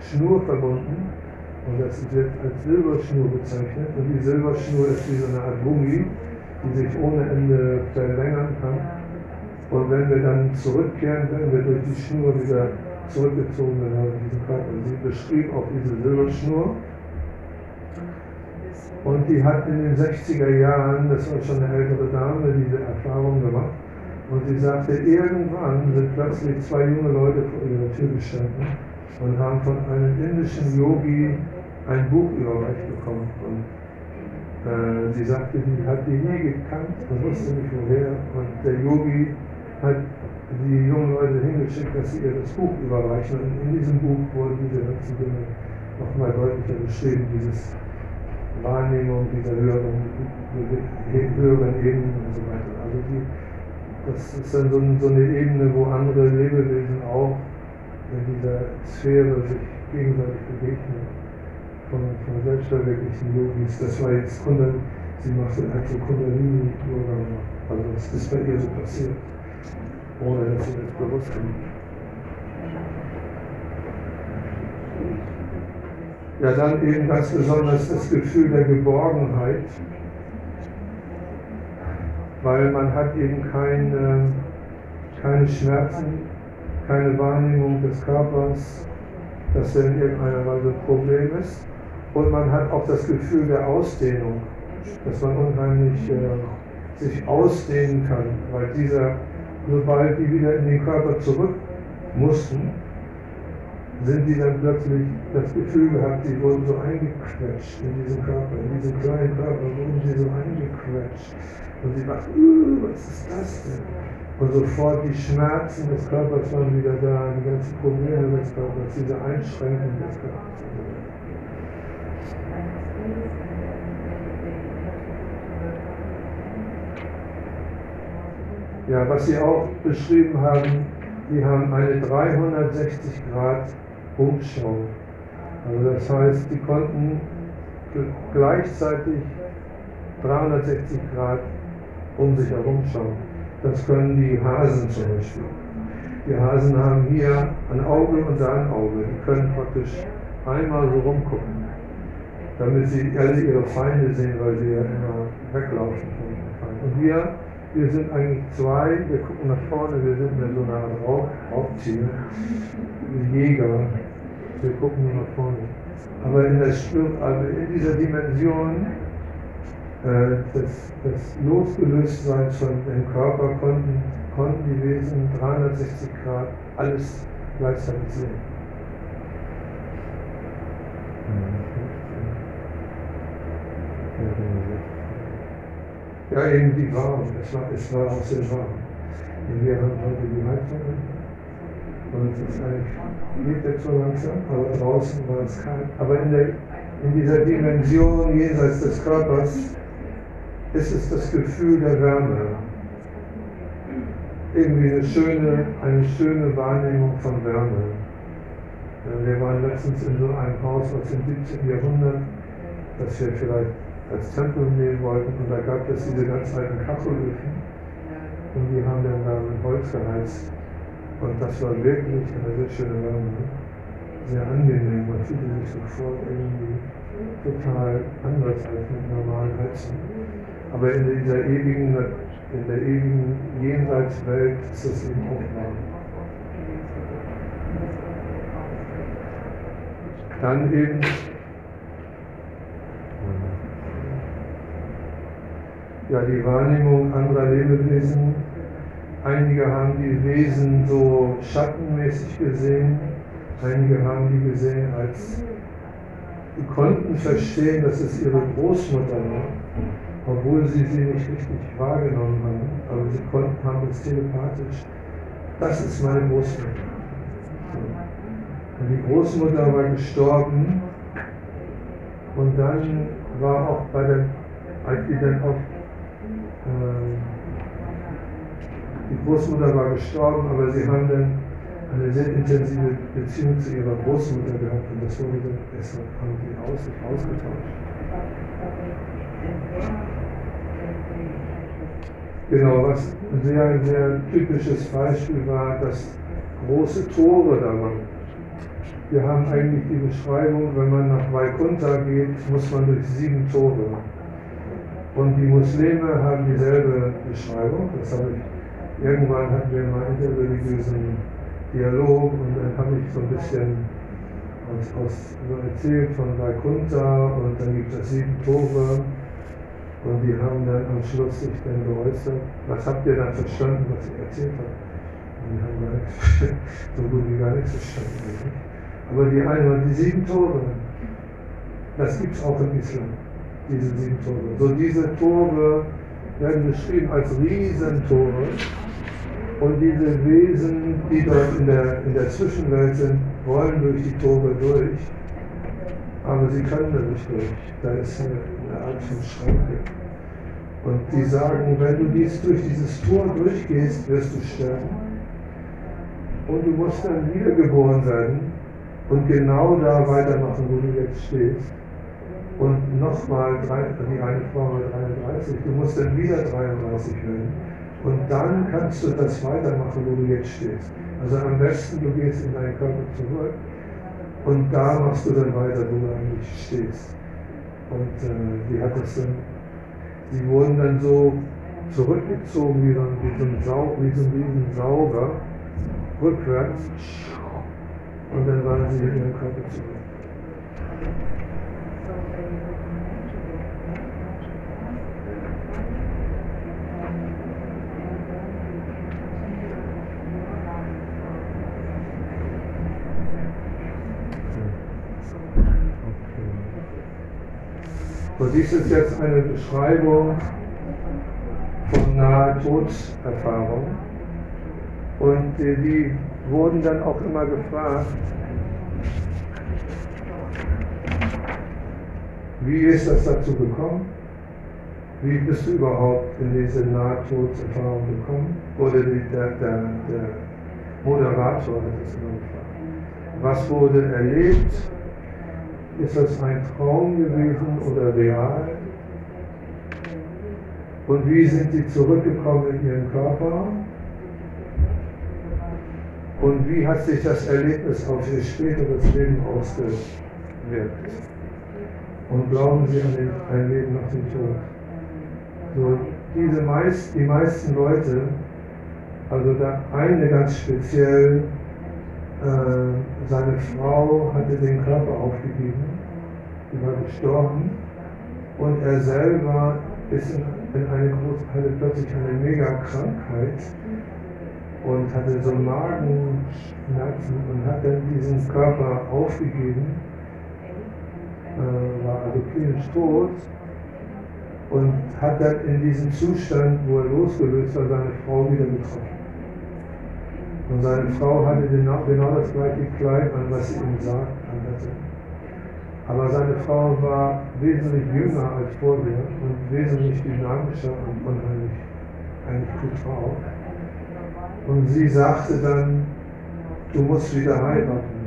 Schnur verbunden. Und das wird als Silberschnur bezeichnet. Und die Silberschnur ist wie so eine Art Gummi, die sich ohne Ende verlängern kann. Und wenn wir dann zurückkehren, werden wir durch die Schnur wieder zurückgezogen in diesen Körper. Sie beschrieb auch diese Silberschnur. Und die hat in den 60er Jahren, das war schon eine ältere Dame, diese Erfahrung gemacht. Und sie sagte, irgendwann sind plötzlich zwei junge Leute vor ihrer Tür gestanden und haben von einem indischen Yogi ein Buch überreicht bekommen. Und äh, sie sagte, sie hat die nie gekannt und wusste nicht woher. Und der Yogi hat die jungen Leute hingeschickt, dass sie ihr das Buch überreichen. Und in diesem Buch wurden diese ganzen Dinge nochmal deutlicher beschrieben, dieses Wahrnehmung dieser höheren, höheren Ebenen und so weiter. Also die, das ist dann so, so eine Ebene, wo andere Lebewesen auch in dieser Sphäre sich gegenseitig begegnen. Von, von selbstverwirklichen Yogis. Das war jetzt Kundalini, sie machte also Kundalini-Yoga. Also das ist bei ihr so passiert, ohne dass sie das bewusst hat. Ja, dann eben ganz besonders das Gefühl der Geborgenheit, weil man hat eben keine, keine Schmerzen, keine Wahrnehmung des Körpers, dass er in irgendeiner Weise ein Problem ist. Und man hat auch das Gefühl der Ausdehnung, dass man unheimlich äh, sich ausdehnen kann, weil dieser, sobald die wieder in den Körper zurück mussten, sind die dann plötzlich das Gefühl gehabt, sie wurden so eingequetscht in diesen Körper, in diesen kleinen Körper wurden sie so eingequetscht. Und sie dachten, uh, was ist das denn? Und sofort die Schmerzen des Körpers waren wieder da, die ganzen Probleme des Körpers, diese Einschränkungen des Körpers. Ja, was Sie auch beschrieben haben, die haben eine 360 Grad Umschau. Also das heißt, die konnten gleichzeitig 360 Grad um sich herum schauen. Das können die Hasen zum Beispiel. Die Hasen haben hier ein Auge und da ein Auge. Die können praktisch einmal so rumgucken, damit sie alle ihre Feinde sehen, weil sie ja immer weglaufen von den Feinden. Und wir, wir sind eigentlich zwei, wir gucken nach vorne, wir sind mehr so Art Raub, Raubtier, Jäger. Wir gucken nur nach vorne. Aber in, der, also in dieser Dimension äh, des, des Losgelöstseins von dem Körper konnten, konnten die Wesen 360 Grad alles gleichzeitig sehen. Ja, irgendwie warm. Es war, es war sehr warm. Und wir haben heute die Heizung und es ist eigentlich, geht jetzt so langsam, aber draußen war es kalt. Aber in, der, in dieser Dimension jenseits des Körpers ist es das Gefühl der Wärme. Irgendwie eine schöne, eine schöne Wahrnehmung von Wärme. Wir waren letztens in so einem Haus aus dem 17. Jahrhundert, das wir vielleicht als Tempel nehmen wollten und da gab es diese ganz alten Kachelöfen und die haben dann da mit Holz geheizt und das war wirklich eine sehr schöne Wärme, sehr angenehm, man fühlte sich sofort irgendwie total anders als mit normalen Heizen. Aber in dieser ewigen, in der ewigen Jenseitswelt ist das eben auch warm. Dann eben ja, die Wahrnehmung anderer Lebewesen. Einige haben die Wesen so schattenmäßig gesehen, einige haben die gesehen als, die konnten verstehen, dass es ihre Großmutter war, obwohl sie sie nicht richtig wahrgenommen haben, aber sie konnten, haben es telepathisch, das ist meine Großmutter. Und die Großmutter war gestorben und dann war auch bei der, als sie dann auch ähm, die Großmutter war gestorben, aber sie haben dann eine sehr intensive Beziehung zu ihrer Großmutter gehabt und das wurde dann deshalb haben die aus, ausgetauscht. Genau, was ein sehr, sehr typisches Beispiel war, dass große Tore da waren. Wir haben eigentlich die Beschreibung, wenn man nach Vaikunta geht, muss man durch sieben Tore. Und die Muslime haben dieselbe Beschreibung. Das habe ich, irgendwann hatten wir mal interreligiösen Dialog und dann habe ich so ein bisschen aus, aus, erzählt von Vaikunta und dann gibt es sieben Tore Und die haben dann am Schluss sich dann geäußert, was habt ihr dann verstanden, was ich erzählt habe? Und die haben nichts, so gut wie gar nichts verstanden. eigentlich. Aber die einen, die sieben Tore, das gibt es auch im Islam, diese sieben Tore. So diese Tore werden beschrieben als Riesentore. Und diese Wesen, die dort in der, in der Zwischenwelt sind, wollen durch die Tore durch. Aber sie können da nicht durch. Da ist eine, eine Art von Schranke. Und die sagen, wenn du dies, durch dieses Tor durchgehst, wirst du sterben. Und du musst dann wiedergeboren werden und genau da weitermachen, wo du jetzt stehst. Und nochmal, die eine Frau war 33, du musst dann wieder 33 werden. Und dann kannst du das weitermachen, wo du jetzt stehst. Also am besten, du gehst in deinen Körper zurück und da machst du dann weiter, wo du eigentlich stehst. Und äh, die hat das dann, die wurden dann so zurückgezogen wie so, ein- wie so ein Sau, wie so ein Riesensauger, rückwärts. Und dann waren sie in ihrem Körper zurück. Dies ist jetzt eine Beschreibung von Nahe-Todserfahrung. Und äh, die wurden dann auch immer gefragt, wie ist das dazu gekommen? Wie bist du überhaupt in diese Nahtoderfahrung gekommen? Oder die, der, der, der Moderator hat es immer gefragt. Was wurde erlebt? Ist das ein Traum gewesen oder real? Und wie sind sie zurückgekommen in ihren Körper? Und wie hat sich das Erlebnis auf ihr späteres Leben ausgewirkt? Und glauben Sie an den, ein Leben nach dem Tod? So, diese meist, die meisten Leute, also der eine ganz speziell, äh, seine Frau hatte den Körper aufgegeben, sie war gestorben und er selber ist in eine große, hatte plötzlich eine Mega-Krankheit und hatte so Magenschmerzen und hat dann diesen Körper aufgegeben, äh, war also klinisch tot und hat dann in diesem Zustand, wo er losgelöst war, seine Frau wieder getroffen. Und seine Frau hatte genau, genau das gleiche Kleid an, was sie ihm sagt, anhatte. Aber seine Frau war wesentlich jünger als vorher und wesentlich dynamischer und unheimlich, eigentlich gut Frau. Und sie sagte dann, du musst wieder heiraten.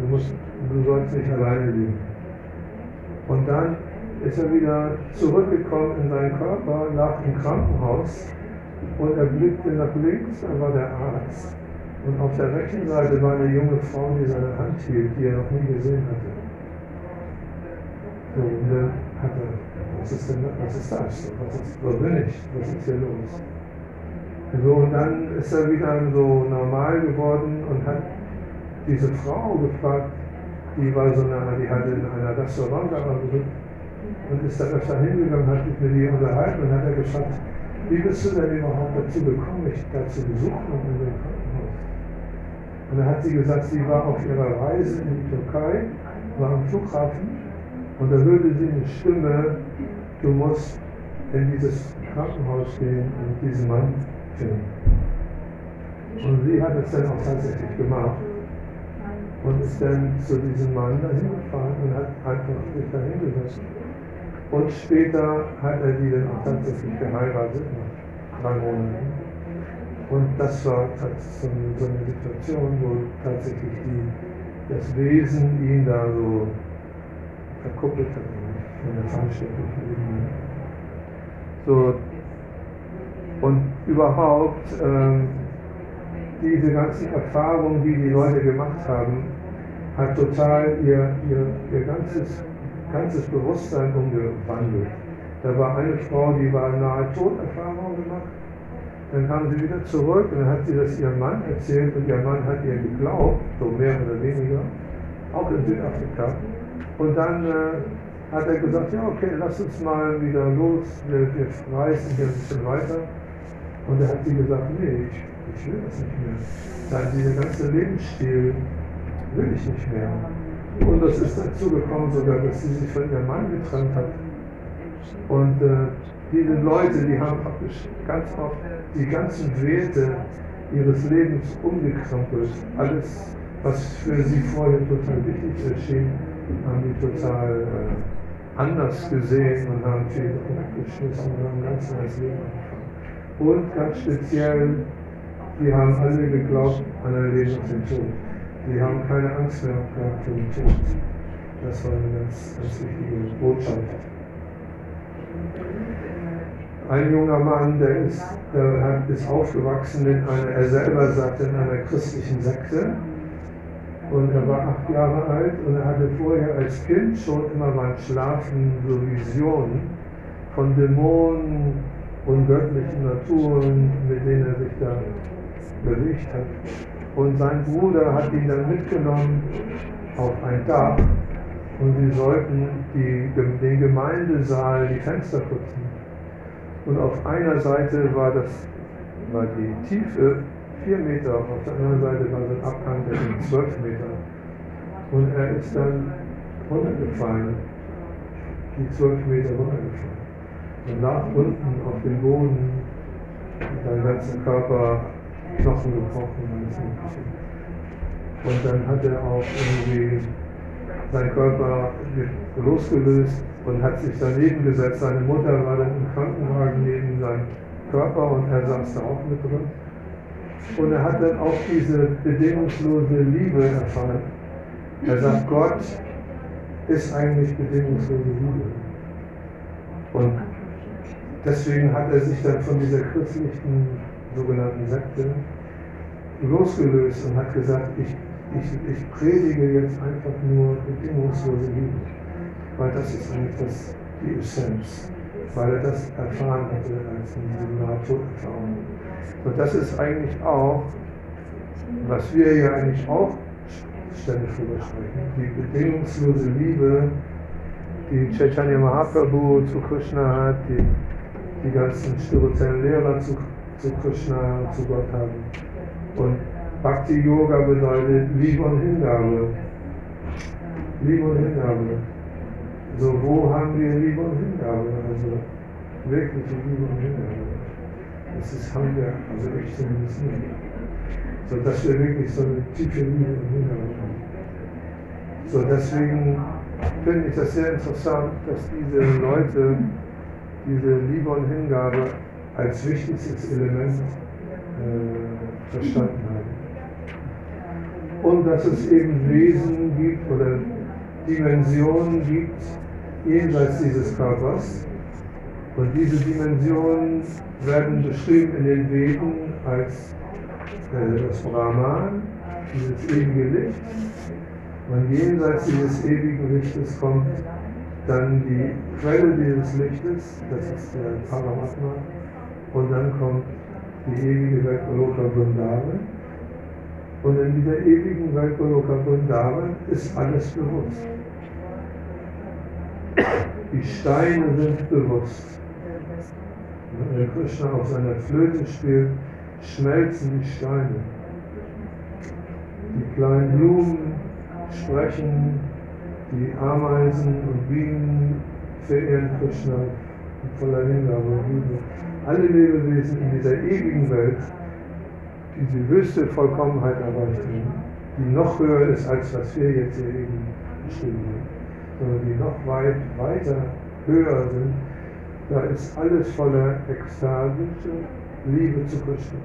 Du, musst, du sollst nicht alleine leben. Und dann ist er wieder zurückgekommen in seinen Körper, lag im Krankenhaus und er blickte nach links, da war der Arzt. Und auf der rechten Seite war eine junge Frau, die seine Hand hielt, die er noch nie gesehen hatte. So, und dann hat er, was ist denn was ist das? Was ist, wo bin ich? Was ist hier los? So, und dann ist er wieder so normal geworden und hat diese Frau gefragt, die war so eine, die hatte in einer Restaurant gearbeitet und ist da öfter hingegangen, hat sich mit ihr unterhalten und hat er gefragt, wie bist du denn überhaupt dazu gekommen, mich da zu besuchen Krankenhaus? Und dann hat sie gesagt, sie war auf ihrer Reise in die Türkei, war am Flughafen und da hörte sie eine Stimme, du musst in dieses Krankenhaus gehen und diesen Mann finden. Und sie hat es dann auch tatsächlich gemacht und ist dann zu diesem Mann dahin gefahren und hat einfach sich dahin gesetzt. Und später hat er die dann auch tatsächlich geheiratet, nach drei Monaten. Und das war eine, so eine Situation, wo tatsächlich die, das Wesen ihn da so verkuppelt hat von der feinstofflichen Ebene. So, und überhaupt, ähm, diese ganzen Erfahrungen, die die Leute gemacht haben, hat total ihr, ihr, ihr ganzes, ganzes Bewusstsein umgewandelt. Da war eine Frau, die war nahe Toderfahrung gemacht. Dann kam sie wieder zurück und dann hat sie das ihrem Mann erzählt und ihr Mann hat ihr geglaubt, so mehr oder weniger, auch in Südafrika. Und dann äh, hat er gesagt, ja okay, lass uns mal wieder los, wir, wir reisen hier ein bisschen weiter. Und er hat sie gesagt, nee, ich, ich will das nicht mehr. Nein, dieser ganze Lebensstil will ich nicht mehr. Und es ist dazu gekommen sogar, dass sie sich von ihrem Mann getrennt hat. Und äh, diese Leute, die haben praktisch ganz oft die ganzen Werte ihres Lebens umgekrempelt. Alles, was für sie vorher total wichtig erschien, haben die total äh, anders gesehen und haben viel weggeschmissen und haben ganz neues Leben angefangen. Und ganz speziell, die haben alle geglaubt an ein Leben nach dem Tod. Die haben keine Angst mehr gehabt vor dem Tod. Das war eine ganz, ganz wichtige Botschaft. Ein junger Mann, der ist, der hat, ist aufgewachsen in einer, er selber sagte, in einer christlichen Sekte. Und er war acht Jahre alt und er hatte vorher als Kind schon immer beim Schlafen so Visionen von Dämonen und göttlichen Naturen, mit denen er sich da bewegt hat. Und sein Bruder hat ihn dann mitgenommen auf ein Dach und sie sollten die, den Gemeindesaal, die Fenster putzen. Und auf einer Seite war, das, war die Tiefe vier Meter, auf der anderen Seite war so ein Abhang, der ging zwölf Meter. Und er ist dann runtergefallen, die zwölf Meter runtergefallen. Und lag unten auf dem Boden, sein ganzer Körper, Knochen gebrochen, alles Mögliche. Und dann hat er auch irgendwie seinen Körper losgelöst und hat sich daneben gesetzt. Seine Mutter war dann im Krankenwagen neben seinem Körper und er saß da auch mit drin. Und er hat dann auch diese bedingungslose Liebe erfahren. Er sagt, Gott ist eigentlich bedingungslose Liebe. Und deswegen hat er sich dann von dieser christlichen sogenannten Sekte losgelöst und hat gesagt, ich, ich, ich predige jetzt einfach nur bedingungslose Liebe. Weil das ist eigentlich das, die Essenz. Weil er das erfahren hatte als Nahtoderfahrung. Und das ist eigentlich auch, was wir ja eigentlich auch ständig drüber sprechen, die bedingungslose Liebe, die Chaitanya Mahaprabhu zu Krishna hat, die die ganzen spirituellen Lehrer zu, zu Krishna zu Gott haben. Und Bhakti Yoga bedeutet Liebe und Hingabe. Liebe und Hingabe. So, wo haben wir Liebe und Hingabe? Also wirkliche Liebe und Hingabe. Das ist, haben wir, also ich zumindest nicht. So, dass wir wirklich so eine tiefe Liebe und Hingabe haben. So, deswegen finde ich das sehr interessant, dass diese Leute diese Liebe und Hingabe als wichtigstes Element äh, verstanden haben. Und dass es eben Wesen gibt oder Dimensionen gibt jenseits dieses Körpers. Und diese Dimensionen werden beschrieben in den Veden als äh, das Brahman, dieses ewige Licht. Und jenseits dieses ewigen Lichtes kommt dann die Quelle dieses Lichtes, das ist der Paramatma, und dann kommt die ewige Welt Goloka Vrindavan. Und in dieser ewigen Welt Goloka Vrindavan ist alles bewusst. Die Steine sind bewusst. Wenn Krishna auf seiner Flöte spielt, schmelzen die Steine. Die kleinen Blumen sprechen, die Ameisen und Bienen verehren Krishna voller Hingabe und Liebe. Alle Lebewesen in dieser ewigen Welt, die die höchste Vollkommenheit erreicht haben, die noch höher ist, als was wir jetzt hier eben sondern die noch weit weiter höher sind, da ist alles voller ekstatische Liebe zu Krishna.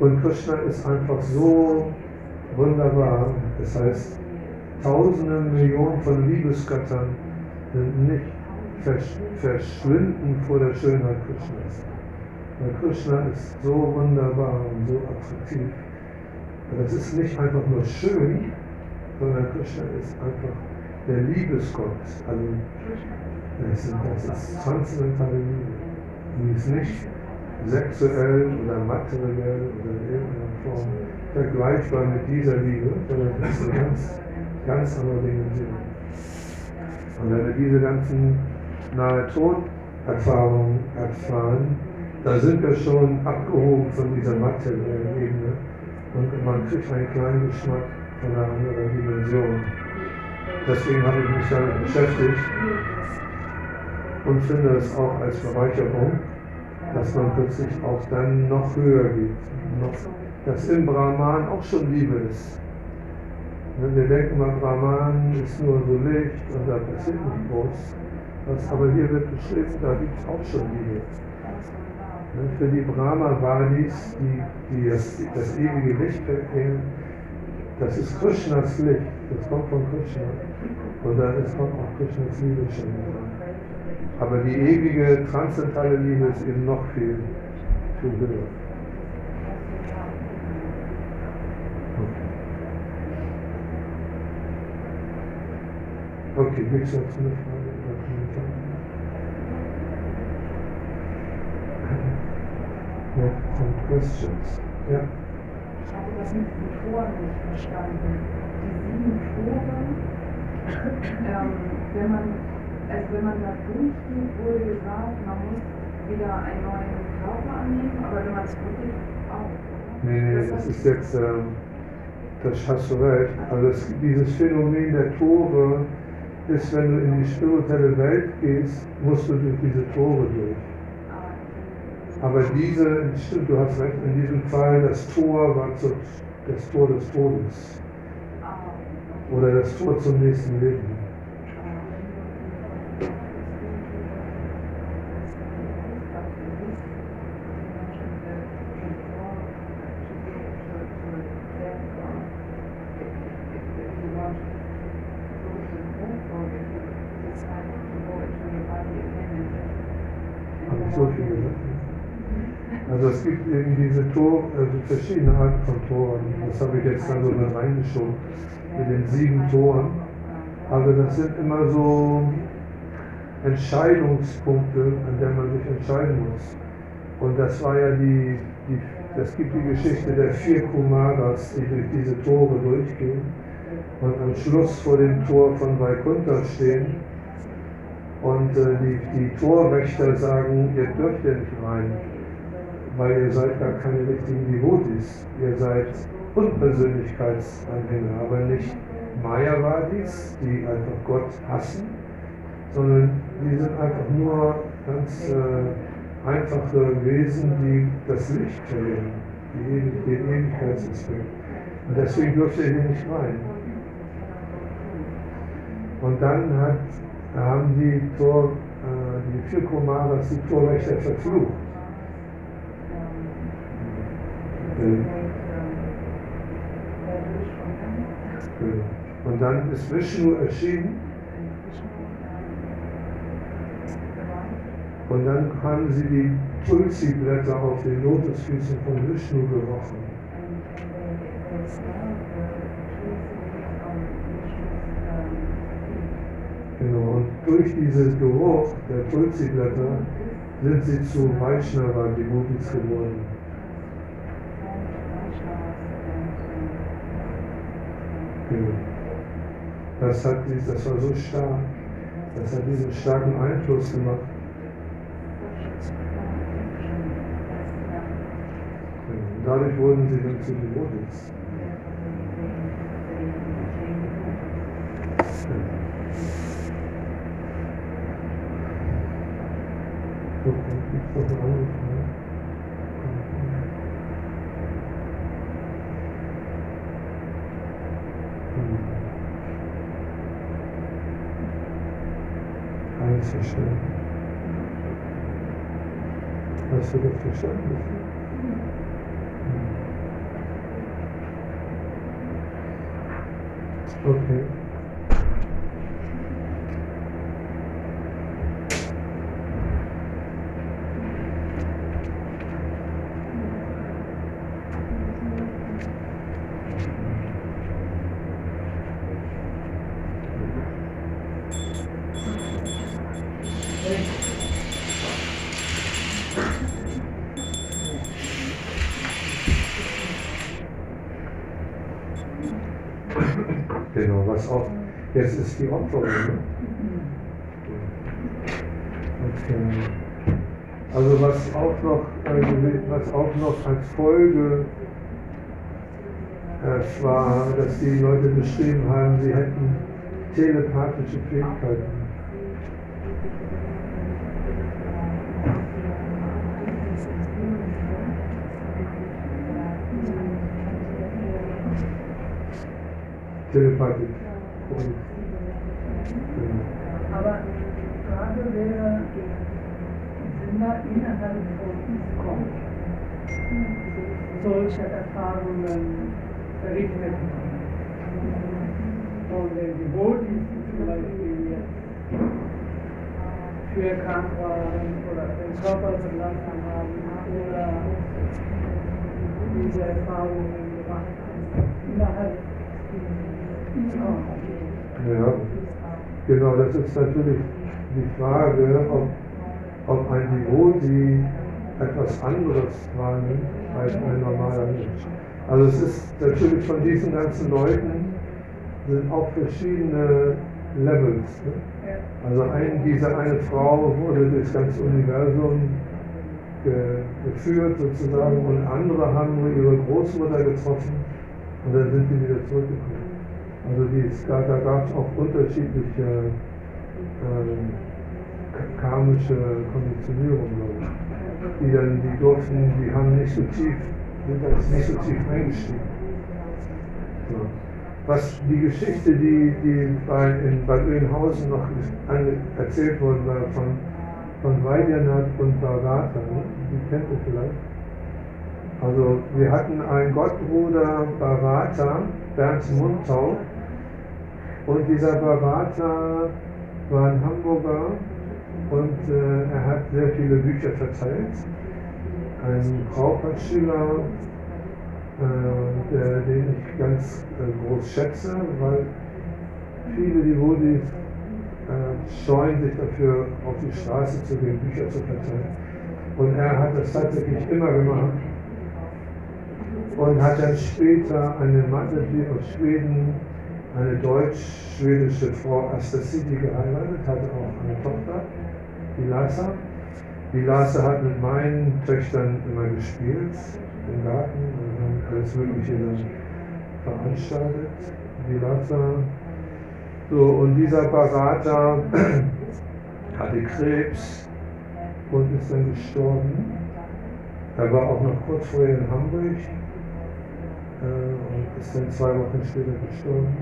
Und Krishna ist einfach so wunderbar. Das heißt, Tausende Millionen von Liebesgöttern sind nicht versch verschwinden vor der Schönheit Krishnas. Weil Krishna ist so wunderbar und so attraktiv. Das ist nicht einfach nur schön, sondern Krishna ist einfach der Liebesgott. Also das ist, das Liebe. Die ist nicht sexuell oder materiell oder in irgendeiner Form vergleichbar mit dieser Liebe, sondern das ist eine ganz, ganz andere Dimension. Und wenn wir diese ganzen nahe Toderfahrungen erfahren, da sind wir schon abgehoben von dieser materiellen Ebene und man kriegt einen kleinen Geschmack von einer anderen Dimension. Deswegen habe ich mich damit beschäftigt und finde es auch als Bereicherung, dass man plötzlich auch dann noch höher geht. Dass im Brahman auch schon Liebe ist. Ne, Wir denken mal, Brahman ist nur so Licht und da passiert nicht groß. Was aber hier wird beschrieben, da gibt es auch schon Liebe. Für die Brahma-Vadis, die, die das, das ewige Licht verkehren, das ist Krishnas Licht, das kommt von Krishna. Dann ist kommt auch Krishnas Liebe schon mit. Aber die ewige transzendentale Liebe ist eben noch viel, viel höher. Okay, gibt es dazu eine Frage oder Kommentar? Ja, some questions. Ja. Ich habe das mit den Toren nicht verstanden. Die sieben Tore, ähm, wenn man, also wenn man da durchgeht, wurde gesagt, man muss wieder einen neuen Körper annehmen, aber wenn man zurückgeht, auch. oder? Nee, nee, das ist jetzt, ähm, das hast du recht. Also es, dieses Phänomen der Tore ist, wenn du in die spirituelle Welt gehst, musst du durch diese Tore durch. Aber diese, stimmt, du hast recht, in diesem Fall das Tor war zu, das Tor des Todes oder das Tor zum nächsten Leben. Habe ich so viel gesagt. Also es gibt eben diese Also verschiedene Arten von Toren. Das habe ich jetzt dann so mit reingeschoben, mit den sieben Toren. Aber das sind immer so Entscheidungspunkte, an denen man sich entscheiden muss. Und das war ja die, die das gibt die Geschichte der vier Kumaras, die durch diese Tore durchgehen und am Schluss vor dem Tor von Vaikuntha stehen. Und äh, die, die Torwächter sagen, ihr dürft hier nicht rein, weil ihr seid gar keine richtigen Devotis. Ihr seid Unpersönlichkeitsanhänger, aber nicht Mayavadis, die einfach Gott hassen, sondern die sind einfach nur ganz äh, einfache Wesen, die das Licht verlieren, die, den Ewigkeitsaspekt. Und deswegen dürft ihr hier nicht rein. Und dann hat, haben die, Tor, äh, die vier Kumaras die Torwächter verflucht. Und dann ist Vishnu erschienen und dann haben sie die Tulsi-Blätter auf den Lotusfüßen von Vishnu gerochen. Genau, und durch diesen Geruch der Tulsi-Blätter sind sie zu Vaishnava-Devotis geworden. Das, hat, das war so stark, das hat diesen starken Einfluss gemacht. Und dadurch wurden sie dann zu Devotis. Okay, gibt's noch eine Alles verstanden. Hast du das verstanden? Hm. Okay. Genau, was auch Jetzt ist die Opferung. Ne? Okay. Also was auch noch, also was auch noch als Folge äh, war, dass die Leute beschrieben haben, sie hätten telepathische Fähigkeiten. Telepathik. Und, Aber die Frage wäre, innerhalb von ISKCON solche Erfahrungen berichtet? Von den Devotees, zum Beispiel jetzt schwer krank waren oder den Körper verlassen haben oder diese Erfahrungen gemacht haben innerhalb ISKCON. Ja, genau, das ist natürlich die Frage, ob, ob ein Devoti etwas anderes wahrnimmt als ein normaler Mensch. Also es ist natürlich von diesen ganzen Leuten sind auch verschiedene Levels. Ne? Also ein, diese eine Frau wurde durchs ganze Universum ge, geführt sozusagen und andere haben nur ihre Großmutter getroffen und dann sind sie wieder zurückgekommen. Also die, da, da gab es auch unterschiedliche ähm, karmische Konditionierungen, glaube ich. Die dann, die durften, die haben nicht so tief, sind jetzt nicht so tief eingestiegen. So. Was die Geschichte, die, die bei, in Bad Oeynhausen noch erzählt worden war von, von Vaidyanatha und Bharata, ne? die kennt ihr vielleicht. Also wir hatten einen Gottbruder Bharata, Bernd Mundtau, und dieser Bharata war ein Hamburger und äh, er hat sehr viele Bücher verteilt. Ein Prabhupada-Schüler, äh, den ich ganz äh, groß schätze, weil viele Devotis äh, scheuen sich dafür, auf die Straße zu gehen, Bücher zu verteilen. Und er hat das tatsächlich immer gemacht und hat dann später eine Mataji aus Schweden, eine deutsch-schwedische Frau Astasidi geheiratet, hatte auch eine Tochter, die Lasa hat mit meinen Töchtern immer gespielt im Garten und haben alles Mögliche dann veranstaltet. Die Lasa. So, und dieser Bharata hatte Krebs und ist dann gestorben. Er war auch noch kurz vorher in Hamburg äh, und ist dann zwei Wochen später gestorben.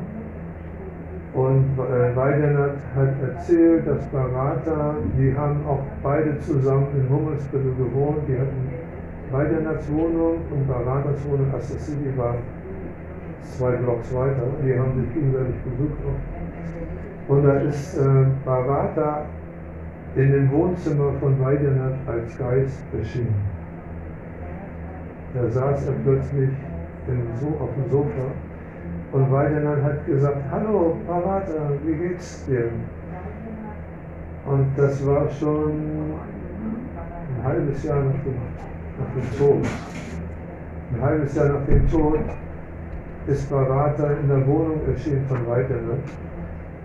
Und äh, hat erzählt, dass Bharata, die haben auch beide zusammen in Hummelsbüttel gewohnt, die hatten Weidenats Wohnung und Bharatas Wohnung, Assasidi war zwei Blocks weiter, die haben sich gegenseitig besucht. Und da ist äh, Bharata in dem Wohnzimmer von Weidenat als Geist erschienen. Da saß er plötzlich so auf dem Sofa und Weidenand hat gesagt, hallo Parata, wie geht's dir? Und das war schon ein halbes Jahr nach dem, nach dem Tod. Ein halbes Jahr nach dem Tod ist Parata in der Wohnung erschienen von Weidenand.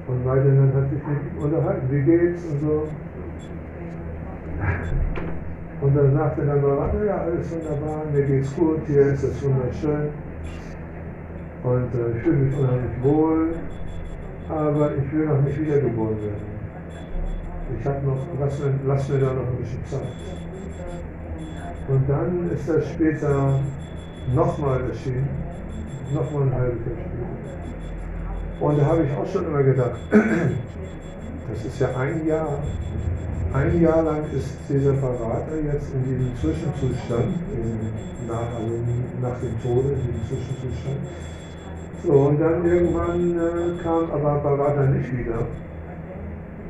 Und Weidenand hat sich mit ihm unterhalten, wie geht's und so. Und dann sagte dann Parata, ja, alles wunderbar, mir geht's gut, hier ist es wunderschön. Und äh, ich fühle mich unheimlich wohl, aber ich will noch nicht wiedergeboren werden. Ich habe noch, lass mir, lass mir da noch ein bisschen Zeit. Und dann ist er später nochmal erschienen, nochmal ein halbes Jahr später. Und da habe ich auch schon immer gedacht, das ist ja ein Jahr. Ein Jahr lang ist dieser Berater jetzt in diesem Zwischenzustand, in, nach, also nach dem Tode, in diesem Zwischenzustand. So, und dann irgendwann äh, kam aber Bharata nicht wieder.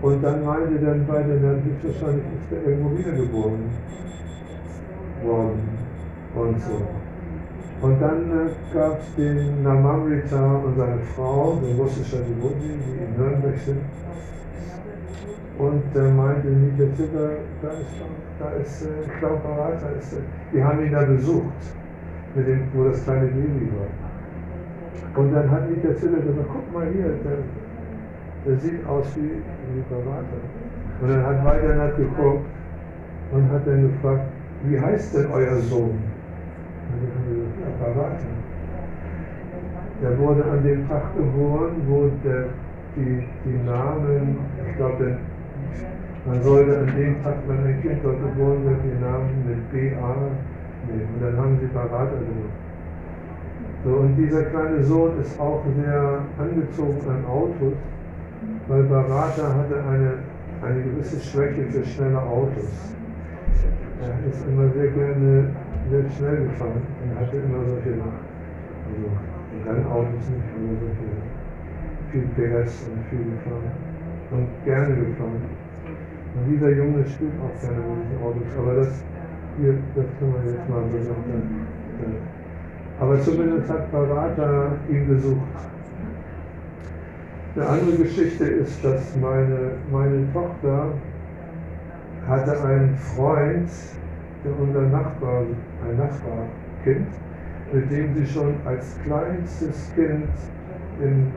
Und dann meinte dann beide, dann höchstwahrscheinlich ist er irgendwo wiedergeboren worden. Und so. Und dann äh, gab es den Namamrita und seine Frau, der russische Devoti, die in Nürnberg sind. Und der meinte, Nita Zipper, da ist, da ist äh, Klaus Bharata, ist, äh, die haben ihn da besucht, mit dem, wo das kleine Baby war. Und dann hat mich der Ziller gesagt, guck mal hier, der, der sieht aus wie, wie Bhavata. Und dann hat Weidernat geguckt und hat dann gefragt, wie heißt denn euer Sohn? Und dann haben wir gesagt, ja, Bhavata. Der wurde an dem Tag geboren, wo der, die, die Namen, ich glaube, man sollte an dem Tag, wenn ein Kind dort geboren wird, die Namen mit BA nehmen. Und dann haben sie Bhavata gemacht. So, und dieser kleine Sohn ist auch sehr angezogen an Autos, weil Bharata hatte eine, eine gewisse Schwäche für schnelle Autos. Er ist immer sehr gerne sehr schnell gefahren und hatte immer solche, also Rennautos nicht, aber solche viel PS und viel gefahren und gerne gefahren. Und dieser Junge spielt auch gerne mit Autos, aber das hier, das können wir jetzt mal so sagen. Aber zumindest hat Bharata ihn besucht. Eine andere Geschichte ist, dass meine, meine Tochter hatte einen Freund, der unser Nachbar, ein Nachbarkind, mit dem sie schon als kleinstes Kind in,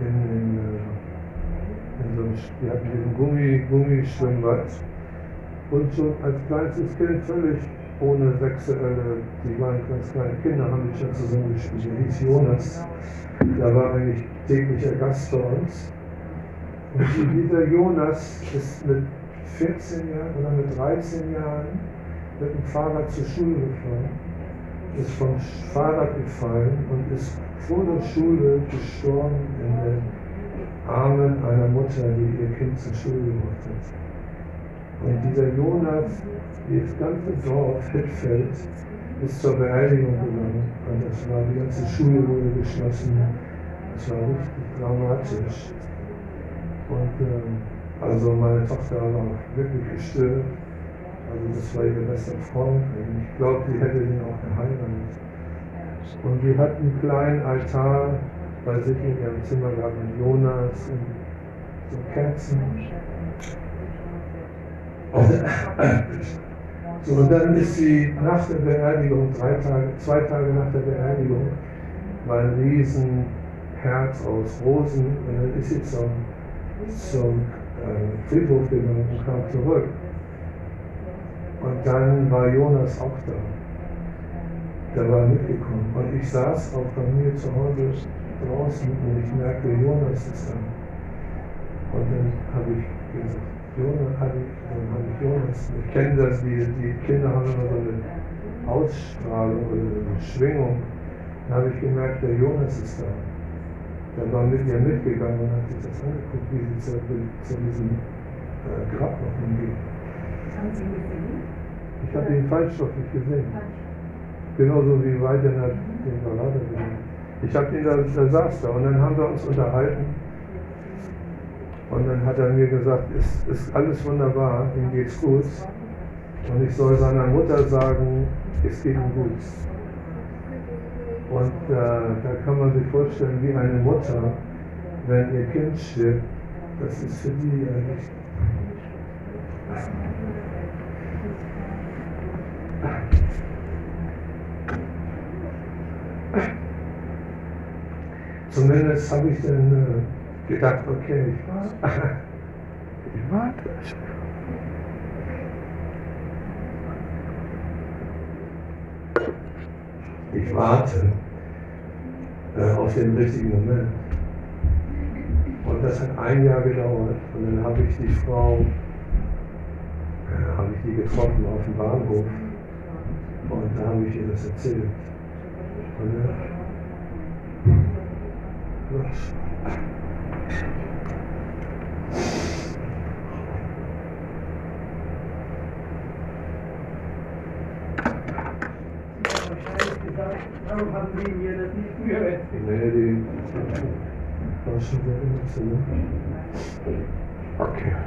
in, in, äh, in so einem, wir hatten diesen Gummi, Gummischwimmbad und schon als kleinstes Kind völlig ohne sexuelle, die waren ganz kleine Kinder, haben die schon zusammengespielt. Der hieß Jonas, der war eigentlich täglicher Gast bei uns. Und dieser Jonas ist mit 14 Jahren oder mit 13 Jahren mit dem Fahrrad zur Schule gefahren, ist vom Fahrrad gefallen und ist vor der Schule gestorben in den Armen einer Mutter, die ihr Kind zur Schule gebracht hat. Und dieser Jonas das ganze Dorf Hittfeld ist zur Beerdigung gegangen. Und das war, die ganze Schule wurde geschlossen. Das war richtig dramatisch. Und ähm, also meine Tochter war wirklich gestört. Also das war ihr bester Freund. Und ich glaube, sie hätte ihn auch geheiratet. Und sie hat einen kleinen Altar bei sich in ihrem Zimmer gehabt mit Jonas und so Kerzen. So, und dann ist sie nach der Beerdigung, drei Tage, zwei Tage nach der Beerdigung, war ein Riesenherz aus Rosen und dann ist sie zum, zum äh, Friedhof gegangen und kam zurück. Und dann war Jonas auch da. Der war mitgekommen. Und ich saß auch bei mir zu Hause draußen und ich merkte, Jonas ist da. Und dann habe ich gesagt, Jonas hatte ich, dann habe ich Jonas. Ich kenne das, die, die Kinder haben immer so eine Ausstrahlung oder eine Schwingung. Da habe ich gemerkt, der Jonas ist da. Der war mit mir mitgegangen und hat sich das angeguckt, wie sie zu, zu diesem äh, Grab noch hingeht. Haben Sie ihn gesehen? Ich habe ihn feinstofflich gesehen. Genauso wie Weidenat den Berater gesehen. Ich habe ihn da, da saß da und dann haben wir uns unterhalten. Und dann hat er mir gesagt, ist, ist alles wunderbar, ihm geht's gut. Und ich soll seiner Mutter sagen, es geht ihm gut. Und äh, da kann man sich vorstellen, wie eine Mutter, wenn ihr Kind stirbt, das ist für die eigentlich. Zumindest habe ich dann äh, gedacht, okay, ich, war, ich warte. Ich warte äh, auf den richtigen Moment. Und das hat ein Jahr gedauert. Und dann habe ich die Frau, äh, habe ich die getroffen auf dem Bahnhof. Und da habe ich ihr das erzählt. Und, äh, was? Okay.